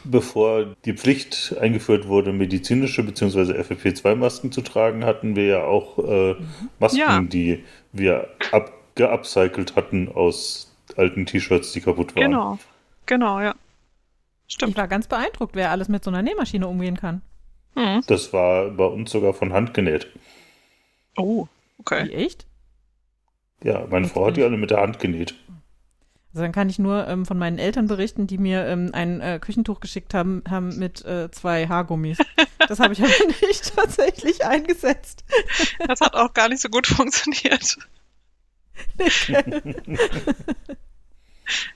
Bevor die Pflicht eingeführt wurde, medizinische bzw. FFP2-Masken zu tragen, hatten wir ja auch äh, mhm. Masken, ja. die wir geupcycelt hatten aus alten T-Shirts, die kaputt waren. Genau, genau, ja. Stimmt. Ich war ganz beeindruckt, wer alles mit so einer Nähmaschine umgehen kann. Mhm. Das war bei uns sogar von Hand genäht. Oh, okay. Wie, echt? Ja, meine Frau hat die alle mit der Hand genäht. Also dann kann ich nur ähm, von meinen Eltern berichten, die mir ähm, ein äh, Küchentuch geschickt haben, haben mit äh, zwei Haargummis. Das habe ich aber nicht tatsächlich eingesetzt. Das hat auch gar nicht so gut funktioniert.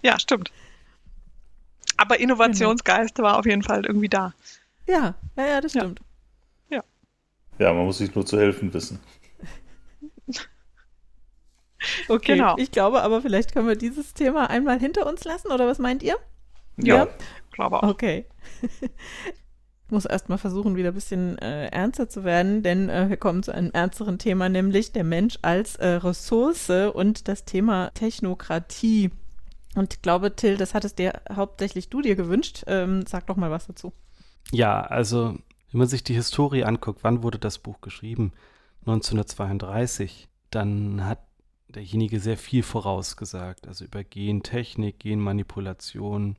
ja, stimmt. Aber Innovationsgeist war auf jeden Fall irgendwie da. Ja, ja, ja das stimmt. Ja. Ja, man muss sich nur zu helfen wissen. Okay, genau. ich glaube aber, vielleicht können wir dieses Thema einmal hinter uns lassen, oder was meint ihr? Ja, ja? glaube auch. Okay. Ich muss erstmal versuchen, wieder ein bisschen äh, ernster zu werden, denn äh, wir kommen zu einem ernsteren Thema, nämlich der Mensch als äh, Ressource und das Thema Technokratie. Und ich glaube, Till, das hattest dir hauptsächlich du dir gewünscht. Ähm, sag doch mal was dazu. Ja, also, wenn man sich die Historie anguckt, wann wurde das Buch geschrieben? 1932. Dann hat derjenige sehr viel vorausgesagt, also über Gentechnik, Genmanipulation,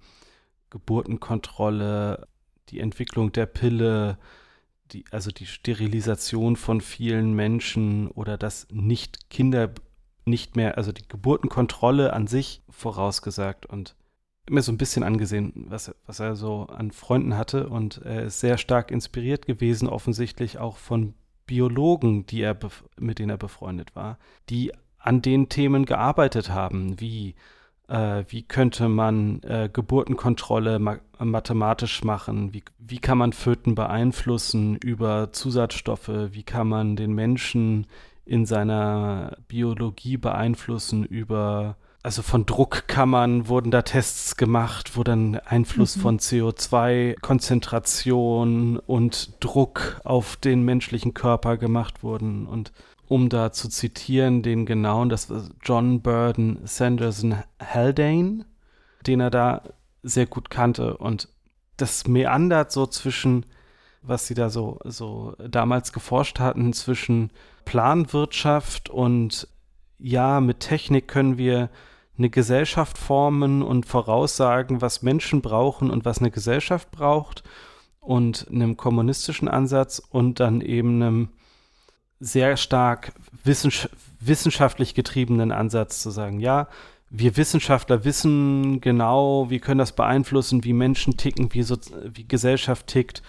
Geburtenkontrolle, die Entwicklung der Pille, die, also die Sterilisation von vielen Menschen oder das nicht Kinder nicht mehr, also die Geburtenkontrolle an sich vorausgesagt und mir so ein bisschen angesehen, was, was er so an Freunden hatte. Und er ist sehr stark inspiriert gewesen, offensichtlich auch von Biologen, die er mit denen er befreundet war, die an den Themen gearbeitet haben, wie äh, wie könnte man äh, Geburtenkontrolle ma mathematisch machen, wie, wie kann man Föten beeinflussen über Zusatzstoffe, wie kann man den Menschen in seiner Biologie beeinflussen über also von Druckkammern wurden da Tests gemacht, wo dann Einfluss mhm. von CO2, Konzentration und Druck auf den menschlichen Körper gemacht wurden. Und um da zu zitieren, den genauen, das war John Burden Sanderson Haldane, den er da sehr gut kannte. Und das meandert so zwischen, was sie da so, so damals geforscht hatten, zwischen Planwirtschaft und ja, mit Technik können wir eine Gesellschaft formen und voraussagen, was Menschen brauchen und was eine Gesellschaft braucht und einem kommunistischen Ansatz und dann eben einem sehr stark wissenschaft wissenschaftlich getriebenen Ansatz zu sagen, ja, wir Wissenschaftler wissen genau, wir können das beeinflussen, wie Menschen ticken, wie, so, wie Gesellschaft tickt.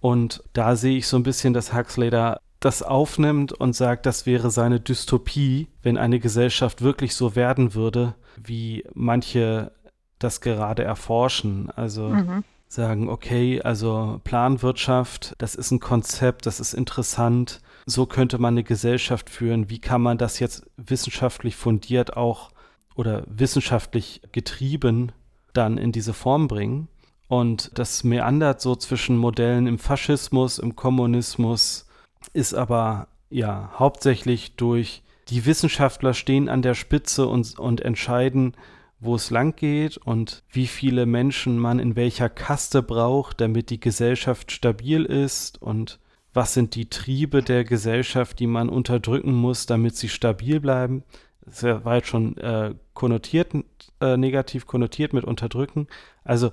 Und da sehe ich so ein bisschen, dass Huxley da das aufnimmt und sagt, das wäre seine Dystopie, wenn eine Gesellschaft wirklich so werden würde, wie manche das gerade erforschen. Also mhm. sagen, okay, also Planwirtschaft, das ist ein Konzept, das ist interessant. So könnte man eine Gesellschaft führen. Wie kann man das jetzt wissenschaftlich fundiert auch oder wissenschaftlich getrieben dann in diese Form bringen? Und das meandert so zwischen Modellen im Faschismus, im Kommunismus, ist aber ja hauptsächlich durch die Wissenschaftler stehen an der Spitze und, und entscheiden, wo es lang geht und wie viele Menschen man in welcher Kaste braucht, damit die Gesellschaft stabil ist und was sind die Triebe der Gesellschaft, die man unterdrücken muss, damit sie stabil bleiben. Das war jetzt schon äh, konnotiert, äh, negativ konnotiert mit unterdrücken. Also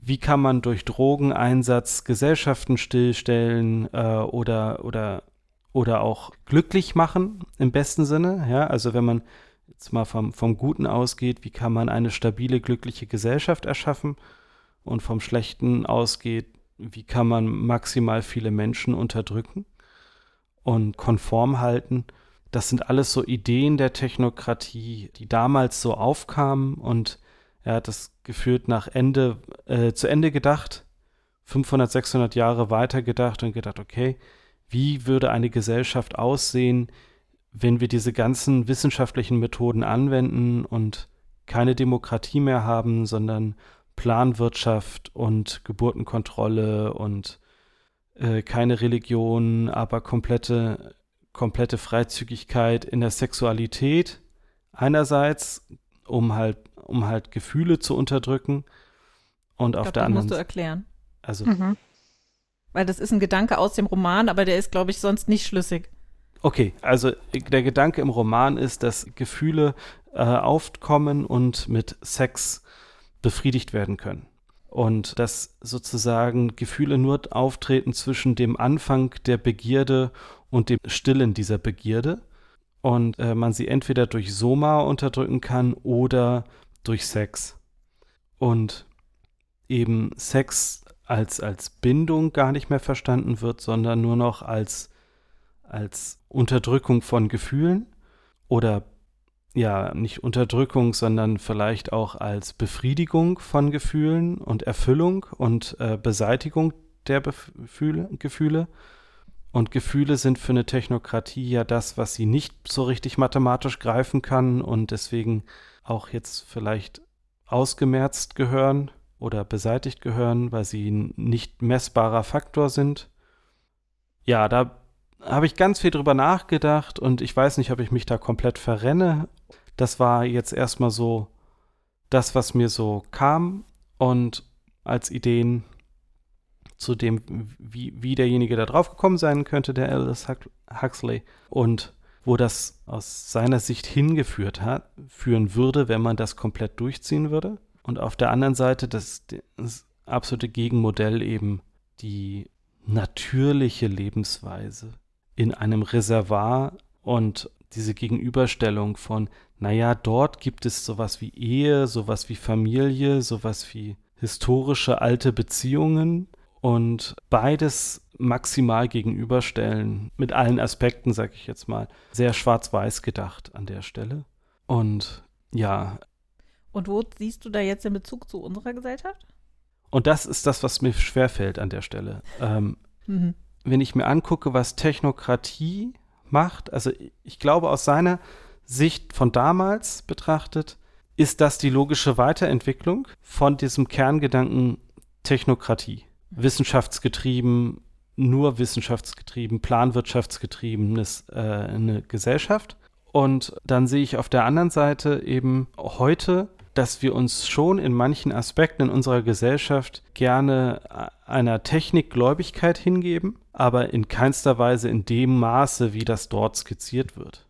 wie kann man durch Drogeneinsatz Gesellschaften stillstellen äh, oder, oder, oder auch glücklich machen im besten Sinne. Ja, also wenn man jetzt mal vom, vom Guten ausgeht, wie kann man eine stabile, glückliche Gesellschaft erschaffen und vom Schlechten ausgeht, wie kann man maximal viele Menschen unterdrücken und konform halten. Das sind alles so Ideen der Technokratie, die damals so aufkamen und er hat das gefühlt nach Ende, äh, zu Ende gedacht, 500, 600 Jahre weiter gedacht und gedacht, okay, wie würde eine Gesellschaft aussehen, wenn wir diese ganzen wissenschaftlichen Methoden anwenden und keine Demokratie mehr haben, sondern Planwirtschaft und Geburtenkontrolle und äh, keine Religion, aber komplette, komplette Freizügigkeit in der Sexualität einerseits, um halt um halt Gefühle zu unterdrücken. Und auf glaub, der anderen. musst du erklären. Also. Mhm. Weil das ist ein Gedanke aus dem Roman, aber der ist, glaube ich, sonst nicht schlüssig. Okay, also der Gedanke im Roman ist, dass Gefühle äh, aufkommen und mit Sex befriedigt werden können. Und dass sozusagen Gefühle nur auftreten zwischen dem Anfang der Begierde und dem Stillen dieser Begierde. Und äh, man sie entweder durch Soma unterdrücken kann oder durch Sex. Und eben Sex als, als Bindung gar nicht mehr verstanden wird, sondern nur noch als, als Unterdrückung von Gefühlen oder ja, nicht Unterdrückung, sondern vielleicht auch als Befriedigung von Gefühlen und Erfüllung und äh, Beseitigung der Befühle, Gefühle. Und Gefühle sind für eine Technokratie ja das, was sie nicht so richtig mathematisch greifen kann und deswegen auch jetzt vielleicht ausgemerzt gehören oder beseitigt gehören, weil sie ein nicht messbarer Faktor sind. Ja, da habe ich ganz viel drüber nachgedacht und ich weiß nicht, ob ich mich da komplett verrenne. Das war jetzt erstmal so das, was mir so kam und als Ideen zu dem, wie, wie derjenige da drauf gekommen sein könnte, der Aldous Huxley. Und wo das aus seiner Sicht hingeführt hat, führen würde, wenn man das komplett durchziehen würde. Und auf der anderen Seite das, das absolute Gegenmodell eben die natürliche Lebensweise in einem Reservoir und diese Gegenüberstellung von, naja, dort gibt es sowas wie Ehe, sowas wie Familie, sowas wie historische alte Beziehungen und beides maximal gegenüberstellen, mit allen Aspekten, sag ich jetzt mal, sehr schwarz-weiß gedacht an der Stelle. Und ja. Und wo siehst du da jetzt den Bezug zu unserer Gesellschaft? Und das ist das, was mir schwerfällt an der Stelle. Ähm, mhm. Wenn ich mir angucke, was Technokratie macht, also ich glaube aus seiner Sicht von damals betrachtet, ist das die logische Weiterentwicklung von diesem Kerngedanken Technokratie. Wissenschaftsgetrieben, nur wissenschaftsgetrieben, planwirtschaftsgetriebenes äh, eine Gesellschaft. Und dann sehe ich auf der anderen Seite eben heute, dass wir uns schon in manchen Aspekten in unserer Gesellschaft gerne einer Technikgläubigkeit hingeben, aber in keinster Weise in dem Maße, wie das dort skizziert wird.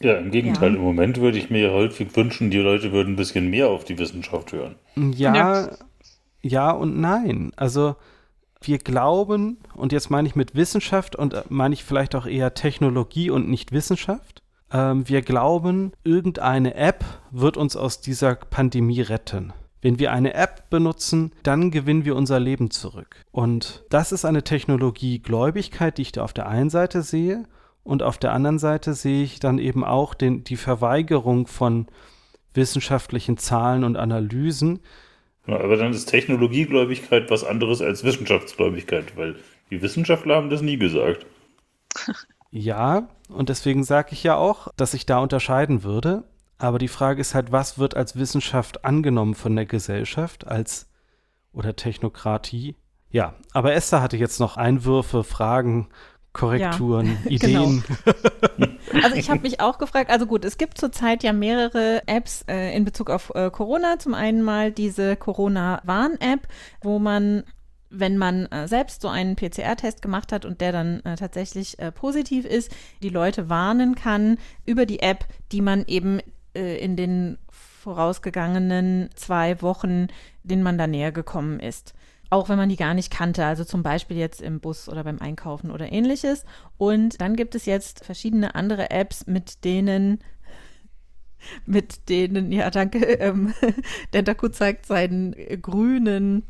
Ja, im Gegenteil, ja. im Moment würde ich mir häufig wünschen, die Leute würden ein bisschen mehr auf die Wissenschaft hören. Ja, ja, ja und nein. Also wir glauben, und jetzt meine ich mit Wissenschaft und meine ich vielleicht auch eher Technologie und nicht Wissenschaft. Ähm, wir glauben, irgendeine App wird uns aus dieser Pandemie retten. Wenn wir eine App benutzen, dann gewinnen wir unser Leben zurück. Und das ist eine Technologiegläubigkeit, die ich da auf der einen Seite sehe. Und auf der anderen Seite sehe ich dann eben auch den, die Verweigerung von wissenschaftlichen Zahlen und Analysen. Ja, aber dann ist Technologiegläubigkeit was anderes als Wissenschaftsgläubigkeit, weil die Wissenschaftler haben das nie gesagt. Ja, und deswegen sage ich ja auch, dass ich da unterscheiden würde. Aber die Frage ist halt, was wird als Wissenschaft angenommen von der Gesellschaft als oder Technokratie? Ja, aber Esther hatte jetzt noch Einwürfe, Fragen Korrekturen, ja, Ideen. Genau. Also ich habe mich auch gefragt, also gut, es gibt zurzeit ja mehrere Apps äh, in Bezug auf äh, Corona. Zum einen mal diese Corona-Warn-App, wo man wenn man äh, selbst so einen PCR-Test gemacht hat und der dann äh, tatsächlich äh, positiv ist, die Leute warnen kann über die App, die man eben äh, in den vorausgegangenen zwei Wochen, denen man da näher gekommen ist auch wenn man die gar nicht kannte, also zum Beispiel jetzt im Bus oder beim Einkaufen oder ähnliches. Und dann gibt es jetzt verschiedene andere Apps, mit denen mit denen, ja, danke, ähm, Dentaku zeigt seinen grünen,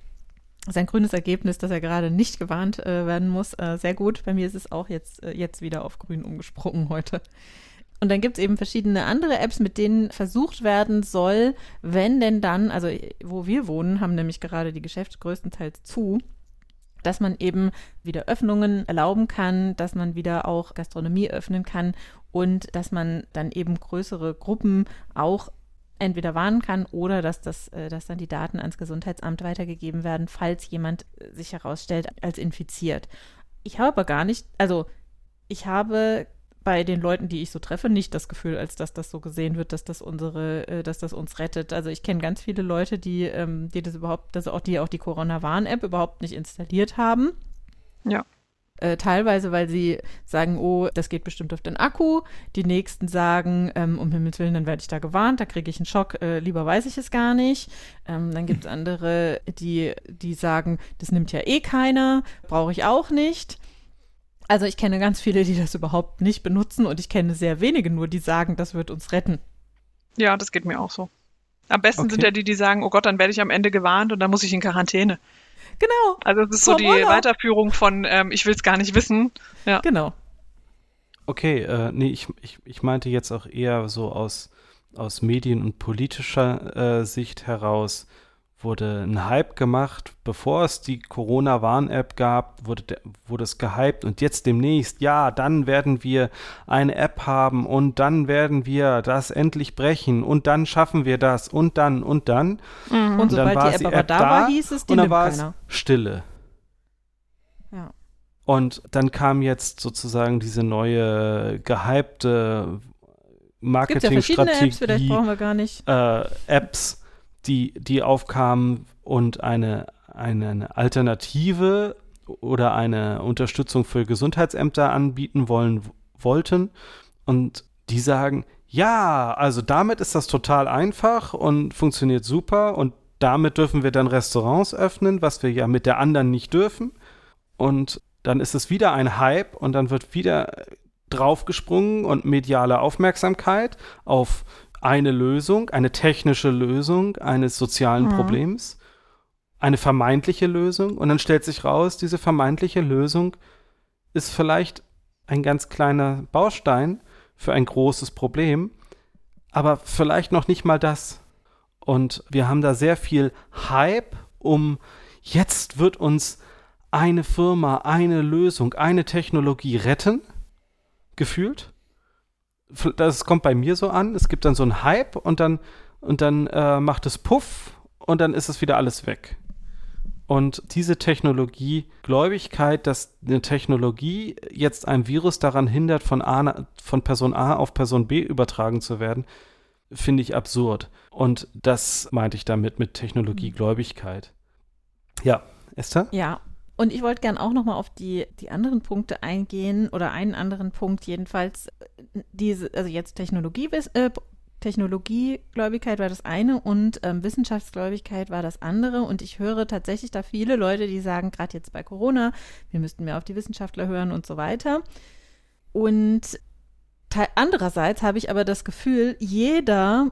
sein grünes Ergebnis, dass er gerade nicht gewarnt äh, werden muss. Äh, sehr gut. Bei mir ist es auch jetzt, äh, jetzt wieder auf grün umgesprungen heute. Und dann gibt es eben verschiedene andere Apps, mit denen versucht werden soll, wenn denn dann, also wo wir wohnen, haben nämlich gerade die Geschäfte größtenteils zu, dass man eben wieder Öffnungen erlauben kann, dass man wieder auch Gastronomie öffnen kann und dass man dann eben größere Gruppen auch entweder warnen kann oder dass, das, äh, dass dann die Daten ans Gesundheitsamt weitergegeben werden, falls jemand sich herausstellt als infiziert. Ich habe aber gar nicht, also ich habe bei den Leuten, die ich so treffe, nicht das Gefühl, als dass das so gesehen wird, dass das unsere, äh, dass das uns rettet. Also ich kenne ganz viele Leute, die, ähm, die das überhaupt, dass auch die auch die Corona-Warn-App überhaupt nicht installiert haben. Ja. Äh, teilweise, weil sie sagen, oh, das geht bestimmt auf den Akku. Die nächsten sagen, ähm, um Himmels Willen, dann werde ich da gewarnt, da kriege ich einen Schock, äh, lieber weiß ich es gar nicht. Ähm, dann gibt es andere, die, die sagen, das nimmt ja eh keiner, brauche ich auch nicht. Also ich kenne ganz viele, die das überhaupt nicht benutzen und ich kenne sehr wenige nur, die sagen, das wird uns retten. Ja, das geht mir auch so. Am besten okay. sind ja die, die sagen, oh Gott, dann werde ich am Ende gewarnt und dann muss ich in Quarantäne. Genau. Also es ist so die Urlaub. Weiterführung von, ähm, ich will es gar nicht wissen. Ja. Genau. Okay, äh, nee, ich, ich, ich meinte jetzt auch eher so aus, aus medien- und politischer äh, Sicht heraus, wurde ein Hype gemacht. Bevor es die Corona-Warn-App gab, wurde, wurde es gehypt und jetzt demnächst, ja, dann werden wir eine App haben und dann werden wir das endlich brechen und dann schaffen wir das und dann und dann. Mhm. Und, und sobald die App, die aber da war, hieß es, die und dann war es Stille. Ja. Und dann kam jetzt sozusagen diese neue gehypte Marketingstrategie. Ja Apps, brauchen wir gar nicht. Äh, Apps die, die aufkamen und eine, eine Alternative oder eine Unterstützung für Gesundheitsämter anbieten wollen wollten. Und die sagen, ja, also damit ist das total einfach und funktioniert super und damit dürfen wir dann Restaurants öffnen, was wir ja mit der anderen nicht dürfen. Und dann ist es wieder ein Hype und dann wird wieder draufgesprungen und mediale Aufmerksamkeit auf eine Lösung, eine technische Lösung eines sozialen mhm. Problems. eine vermeintliche Lösung und dann stellt sich raus, diese vermeintliche Lösung ist vielleicht ein ganz kleiner Baustein für ein großes Problem, aber vielleicht noch nicht mal das. Und wir haben da sehr viel Hype um, jetzt wird uns eine Firma, eine Lösung, eine Technologie retten, gefühlt. Das kommt bei mir so an. Es gibt dann so einen Hype und dann, und dann äh, macht es Puff und dann ist es wieder alles weg. Und diese Technologiegläubigkeit, dass eine Technologie jetzt ein Virus daran hindert, von, A, von Person A auf Person B übertragen zu werden, finde ich absurd. Und das meinte ich damit mit Technologiegläubigkeit. Ja, Esther? Ja, und ich wollte gern auch nochmal auf die, die anderen Punkte eingehen oder einen anderen Punkt jedenfalls. Diese, also jetzt Technologie, äh, Technologiegläubigkeit war das eine und ähm, Wissenschaftsgläubigkeit war das andere. Und ich höre tatsächlich da viele Leute, die sagen, gerade jetzt bei Corona, wir müssten mehr auf die Wissenschaftler hören und so weiter. Und andererseits habe ich aber das Gefühl, jeder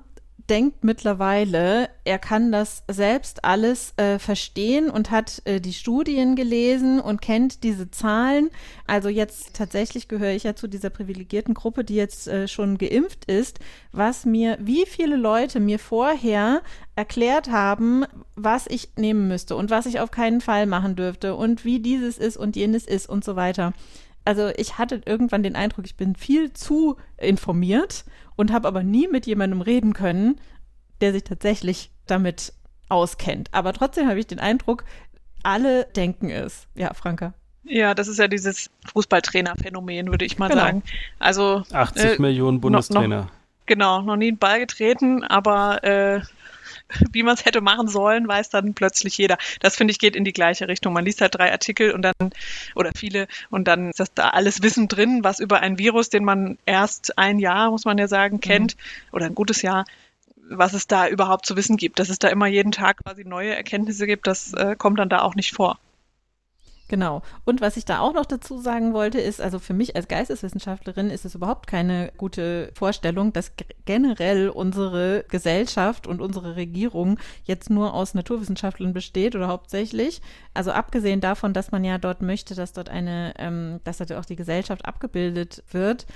denkt mittlerweile, er kann das selbst alles äh, verstehen und hat äh, die Studien gelesen und kennt diese Zahlen. Also jetzt tatsächlich gehöre ich ja zu dieser privilegierten Gruppe, die jetzt äh, schon geimpft ist, was mir, wie viele Leute mir vorher erklärt haben, was ich nehmen müsste und was ich auf keinen Fall machen dürfte und wie dieses ist und jenes ist und so weiter. Also ich hatte irgendwann den Eindruck, ich bin viel zu informiert und habe aber nie mit jemandem reden können, der sich tatsächlich damit auskennt. Aber trotzdem habe ich den Eindruck, alle denken es. Ja, Franka. Ja, das ist ja dieses Fußballtrainer-Phänomen, würde ich mal genau. sagen. Also 80 äh, Millionen Bundestrainer. Noch, noch, genau, noch nie einen Ball getreten, aber äh, wie man es hätte machen sollen, weiß dann plötzlich jeder. Das finde ich geht in die gleiche Richtung. Man liest halt drei Artikel und dann, oder viele, und dann ist das da alles Wissen drin, was über ein Virus, den man erst ein Jahr, muss man ja sagen, kennt, mhm. oder ein gutes Jahr, was es da überhaupt zu wissen gibt. Dass es da immer jeden Tag quasi neue Erkenntnisse gibt, das äh, kommt dann da auch nicht vor. Genau. Und was ich da auch noch dazu sagen wollte, ist, also für mich als Geisteswissenschaftlerin ist es überhaupt keine gute Vorstellung, dass generell unsere Gesellschaft und unsere Regierung jetzt nur aus Naturwissenschaftlern besteht oder hauptsächlich. Also abgesehen davon, dass man ja dort möchte, dass dort eine, ähm, dass dort auch die Gesellschaft abgebildet wird,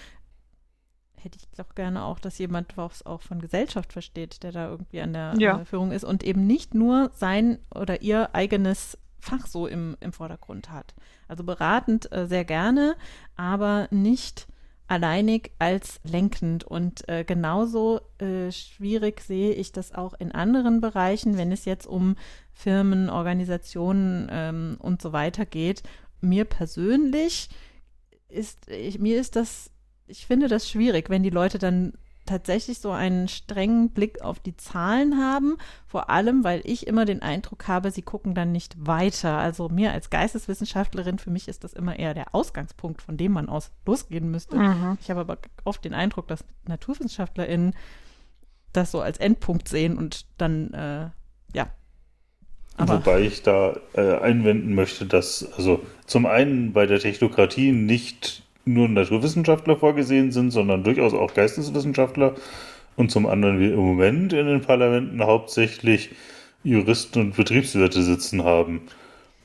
hätte ich doch gerne auch, dass jemand was auch von Gesellschaft versteht, der da irgendwie an der ja. Führung ist und eben nicht nur sein oder ihr eigenes Fach so im, im Vordergrund hat. Also beratend äh, sehr gerne, aber nicht alleinig als lenkend. Und äh, genauso äh, schwierig sehe ich das auch in anderen Bereichen, wenn es jetzt um Firmen, Organisationen ähm, und so weiter geht. Mir persönlich ist, ich, mir ist das, ich finde das schwierig, wenn die Leute dann tatsächlich so einen strengen Blick auf die Zahlen haben, vor allem, weil ich immer den Eindruck habe, sie gucken dann nicht weiter. Also mir als Geisteswissenschaftlerin, für mich ist das immer eher der Ausgangspunkt, von dem man aus losgehen müsste. Mhm. Ich habe aber oft den Eindruck, dass NaturwissenschaftlerInnen das so als Endpunkt sehen und dann, äh, ja. Aber Wobei ich da äh, einwenden möchte, dass also zum einen bei der Technokratie nicht nur Naturwissenschaftler vorgesehen sind, sondern durchaus auch Geisteswissenschaftler und zum anderen wir im Moment in den Parlamenten hauptsächlich Juristen und Betriebswirte sitzen haben.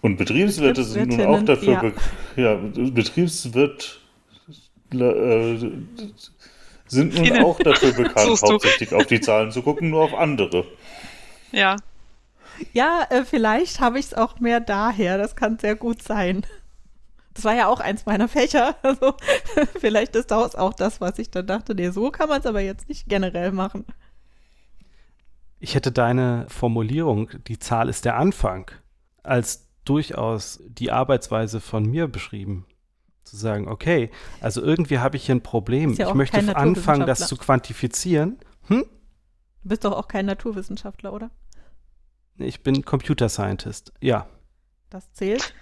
Und Betriebswirte sind nun auch dafür, ja, ja Betriebswirt äh, sind nun auch dafür bekannt, hauptsächlich auf die Zahlen zu gucken, nur auf andere. Ja. Ja, äh, vielleicht habe ich es auch mehr daher. Das kann sehr gut sein. Das war ja auch eins meiner Fächer. Also vielleicht ist das auch das, was ich dann dachte, nee, so kann man es aber jetzt nicht generell machen. Ich hätte deine Formulierung, die Zahl ist der Anfang, als durchaus die Arbeitsweise von mir beschrieben. Zu sagen, okay, also irgendwie habe ich hier ein Problem. Ja ich möchte anfangen, das zu quantifizieren. Hm? Du bist doch auch kein Naturwissenschaftler, oder? Ich bin Computer Scientist, ja. Das zählt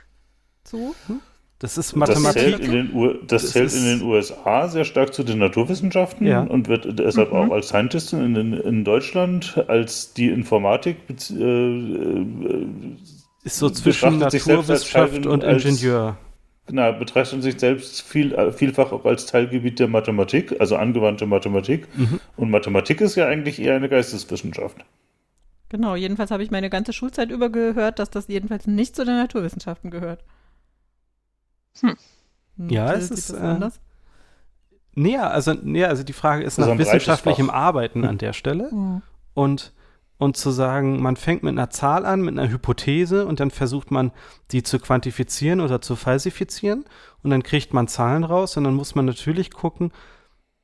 zu? Hm? Das ist Mathematik. Das, zählt in, den, U das das zählt in den USA sehr stark zu den Naturwissenschaften ja. und wird deshalb mhm. auch als Scientistin in, in, Deutschland als die Informatik äh, äh, ist so zwischen Naturwissenschaft und Ingenieur. Genau, betrachtet sich selbst viel, äh, vielfach auch als Teilgebiet der Mathematik, also angewandte Mathematik. Mhm. Und Mathematik ist ja eigentlich eher eine Geisteswissenschaft. Genau, jedenfalls habe ich meine ganze Schulzeit über gehört, dass das jedenfalls nicht zu den Naturwissenschaften gehört. Hm. hm ja, es ist. Äh, nee, also, nee, also die Frage ist also nach wissenschaftlichem Arbeiten an der Stelle. Mhm. Und, und zu sagen, man fängt mit einer Zahl an, mit einer Hypothese und dann versucht man, die zu quantifizieren oder zu falsifizieren. Und dann kriegt man Zahlen raus und dann muss man natürlich gucken,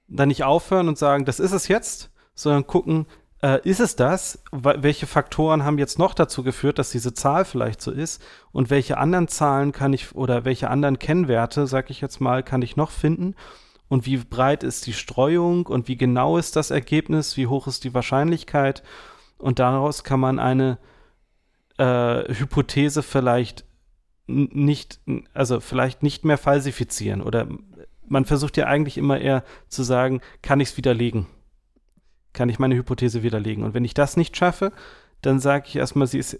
dann nicht aufhören und sagen, das ist es jetzt, sondern gucken, äh, ist es das? Welche Faktoren haben jetzt noch dazu geführt, dass diese Zahl vielleicht so ist? Und welche anderen Zahlen kann ich oder welche anderen Kennwerte, sag ich jetzt mal, kann ich noch finden? Und wie breit ist die Streuung und wie genau ist das Ergebnis? Wie hoch ist die Wahrscheinlichkeit? Und daraus kann man eine äh, Hypothese vielleicht nicht, also vielleicht nicht mehr falsifizieren oder man versucht ja eigentlich immer eher zu sagen, kann ich es widerlegen? Kann ich meine Hypothese widerlegen. Und wenn ich das nicht schaffe, dann sage ich erstmal, sie ist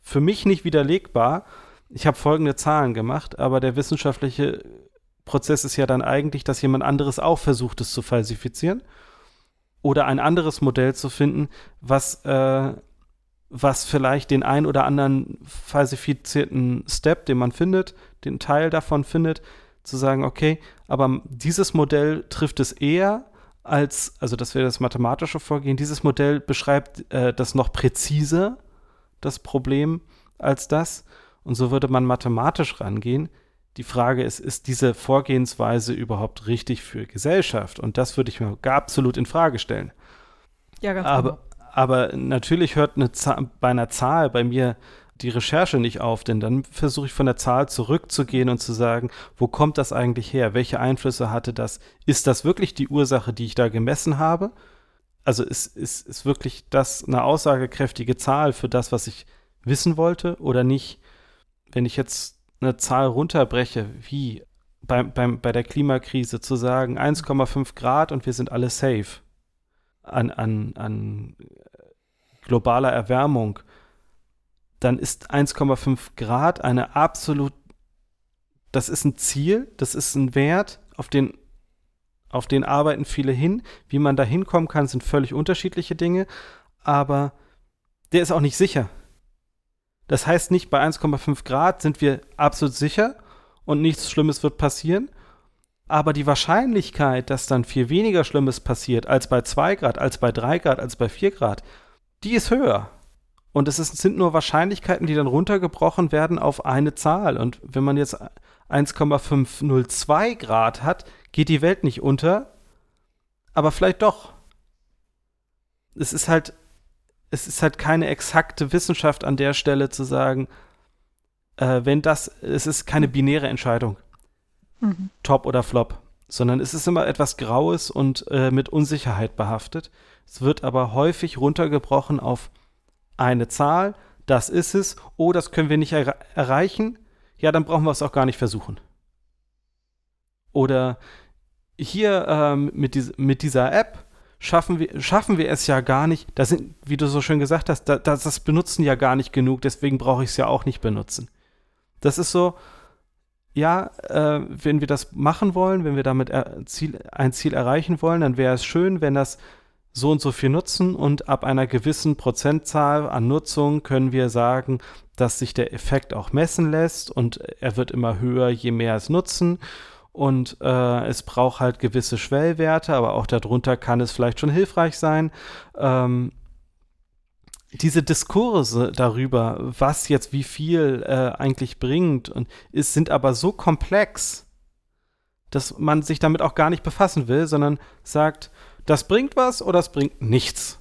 für mich nicht widerlegbar. Ich habe folgende Zahlen gemacht, aber der wissenschaftliche Prozess ist ja dann eigentlich, dass jemand anderes auch versucht, es zu falsifizieren oder ein anderes Modell zu finden, was, äh, was vielleicht den ein oder anderen falsifizierten Step, den man findet, den Teil davon findet, zu sagen, okay, aber dieses Modell trifft es eher als, also das wäre das mathematische Vorgehen. Dieses Modell beschreibt äh, das noch präziser, das Problem, als das. Und so würde man mathematisch rangehen. Die Frage ist, ist diese Vorgehensweise überhaupt richtig für Gesellschaft? Und das würde ich mir absolut in Frage stellen. Ja, ganz aber, genau. aber natürlich hört eine bei einer Zahl bei mir die Recherche nicht auf, denn dann versuche ich von der Zahl zurückzugehen und zu sagen, wo kommt das eigentlich her? Welche Einflüsse hatte das? Ist das wirklich die Ursache, die ich da gemessen habe? Also ist, ist, ist wirklich das eine aussagekräftige Zahl für das, was ich wissen wollte oder nicht? Wenn ich jetzt eine Zahl runterbreche, wie bei, beim, bei der Klimakrise zu sagen 1,5 Grad und wir sind alle safe an, an, an globaler Erwärmung, dann ist 1,5 Grad eine absolut, das ist ein Ziel, das ist ein Wert, auf den, auf den arbeiten viele hin. Wie man da hinkommen kann, sind völlig unterschiedliche Dinge, aber der ist auch nicht sicher. Das heißt nicht, bei 1,5 Grad sind wir absolut sicher und nichts Schlimmes wird passieren. Aber die Wahrscheinlichkeit, dass dann viel weniger Schlimmes passiert als bei 2 Grad, als bei 3 Grad, als bei 4 Grad, die ist höher. Und es ist, sind nur Wahrscheinlichkeiten, die dann runtergebrochen werden auf eine Zahl. Und wenn man jetzt 1,502 Grad hat, geht die Welt nicht unter, aber vielleicht doch. Es ist halt, es ist halt keine exakte Wissenschaft an der Stelle zu sagen, äh, wenn das, es ist keine binäre Entscheidung. Mhm. Top oder Flop. Sondern es ist immer etwas Graues und äh, mit Unsicherheit behaftet. Es wird aber häufig runtergebrochen auf eine Zahl, das ist es, oh, das können wir nicht er erreichen, ja, dann brauchen wir es auch gar nicht versuchen. Oder hier ähm, mit, dies mit, dieser App schaffen wir, schaffen wir es ja gar nicht, das sind, wie du so schön gesagt hast, da, das, das benutzen ja gar nicht genug, deswegen brauche ich es ja auch nicht benutzen. Das ist so, ja, äh, wenn wir das machen wollen, wenn wir damit Ziel, ein Ziel erreichen wollen, dann wäre es schön, wenn das so und so viel nutzen und ab einer gewissen Prozentzahl an Nutzung können wir sagen, dass sich der Effekt auch messen lässt und er wird immer höher, je mehr es nutzen. Und äh, es braucht halt gewisse Schwellwerte, aber auch darunter kann es vielleicht schon hilfreich sein. Ähm, diese Diskurse darüber, was jetzt wie viel äh, eigentlich bringt, und es sind aber so komplex, dass man sich damit auch gar nicht befassen will, sondern sagt, das bringt was oder das bringt nichts.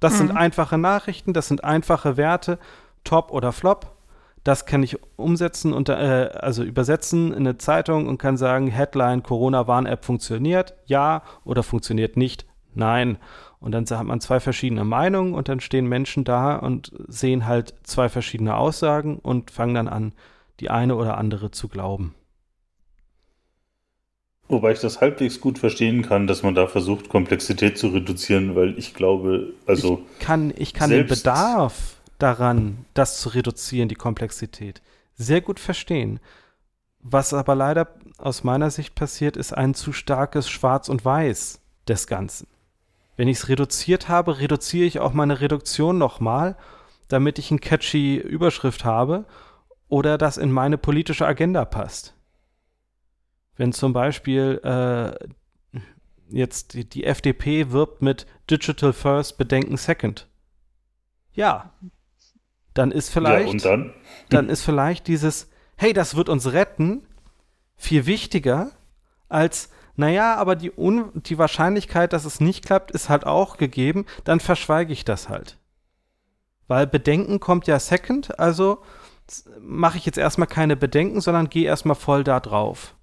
Das mhm. sind einfache Nachrichten, das sind einfache Werte, Top oder Flop. Das kann ich umsetzen und äh, also übersetzen in eine Zeitung und kann sagen, Headline Corona-Warn-App funktioniert, ja oder funktioniert nicht, nein. Und dann hat man zwei verschiedene Meinungen und dann stehen Menschen da und sehen halt zwei verschiedene Aussagen und fangen dann an, die eine oder andere zu glauben. Wobei ich das halbwegs gut verstehen kann, dass man da versucht, Komplexität zu reduzieren, weil ich glaube, also. Ich kann, ich kann den Bedarf daran, das zu reduzieren, die Komplexität, sehr gut verstehen. Was aber leider aus meiner Sicht passiert, ist ein zu starkes Schwarz und Weiß des Ganzen. Wenn ich es reduziert habe, reduziere ich auch meine Reduktion nochmal, damit ich eine catchy Überschrift habe oder das in meine politische Agenda passt. Wenn zum Beispiel äh, jetzt die, die FDP wirbt mit Digital First, Bedenken Second. Ja, dann ist vielleicht, ja, und dann? dann ist vielleicht dieses, hey, das wird uns retten, viel wichtiger als, naja, aber die, Un die Wahrscheinlichkeit, dass es nicht klappt, ist halt auch gegeben, dann verschweige ich das halt. Weil Bedenken kommt ja second, also mache ich jetzt erstmal keine Bedenken, sondern gehe erstmal voll da drauf.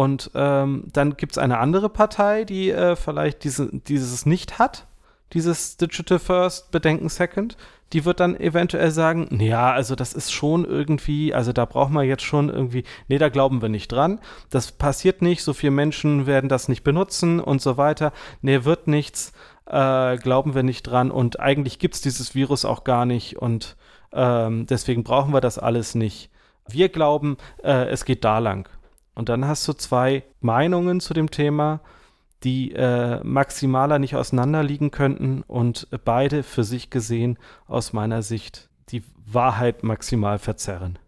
Und ähm, dann gibt es eine andere Partei, die äh, vielleicht diese, dieses nicht hat, dieses Digital First, Bedenken Second. Die wird dann eventuell sagen, ja, also das ist schon irgendwie, also da braucht man jetzt schon irgendwie, nee, da glauben wir nicht dran. Das passiert nicht, so viele Menschen werden das nicht benutzen und so weiter. Nee, wird nichts, äh, glauben wir nicht dran. Und eigentlich gibt es dieses Virus auch gar nicht und ähm, deswegen brauchen wir das alles nicht. Wir glauben, äh, es geht da lang. Und dann hast du zwei Meinungen zu dem Thema, die äh, maximaler nicht auseinanderliegen könnten und beide für sich gesehen aus meiner Sicht die Wahrheit maximal verzerren.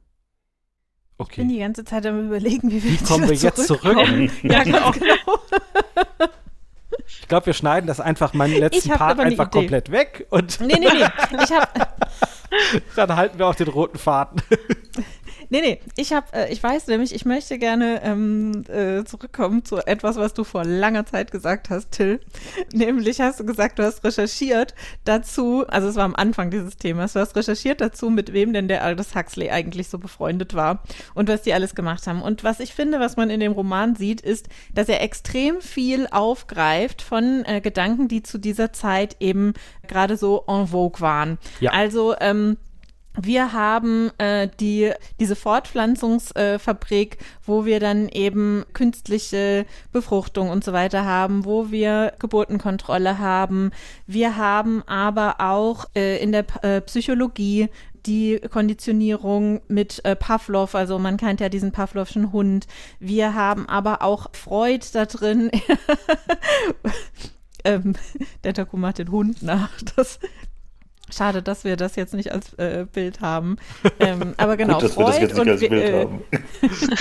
Okay. Ich bin die ganze Zeit am überlegen, wie wir, wie kommen wir jetzt zurück. ja, ganz genau. Ich glaube, wir schneiden das einfach meinen letzten Part einfach Idee. komplett weg und. Nee, nee, nee. Ich hab, Dann halten wir auch den roten Faden. Nee, nee, ich habe, äh, ich weiß nämlich, ich möchte gerne ähm, äh, zurückkommen zu etwas, was du vor langer Zeit gesagt hast, Till. Nämlich hast du gesagt, du hast recherchiert dazu, also es war am Anfang dieses Themas, du hast recherchiert dazu, mit wem denn der Aldous Huxley eigentlich so befreundet war und was die alles gemacht haben. Und was ich finde, was man in dem Roman sieht, ist, dass er extrem viel aufgreift von äh, Gedanken, die zu dieser Zeit eben gerade so en vogue waren. Ja. Also ähm, wir haben äh, die, diese Fortpflanzungsfabrik, äh, wo wir dann eben künstliche Befruchtung und so weiter haben, wo wir Geburtenkontrolle haben. Wir haben aber auch äh, in der äh, Psychologie die Konditionierung mit äh, Pavlov, also man kennt ja diesen Pavlovschen Hund. Wir haben aber auch Freud da drin. ähm, der Taku macht den Hund nach. Das Schade, dass wir das jetzt nicht als äh, Bild haben. Ähm, aber genau, Gut, dass Freud wir das jetzt nicht als Bild äh, haben.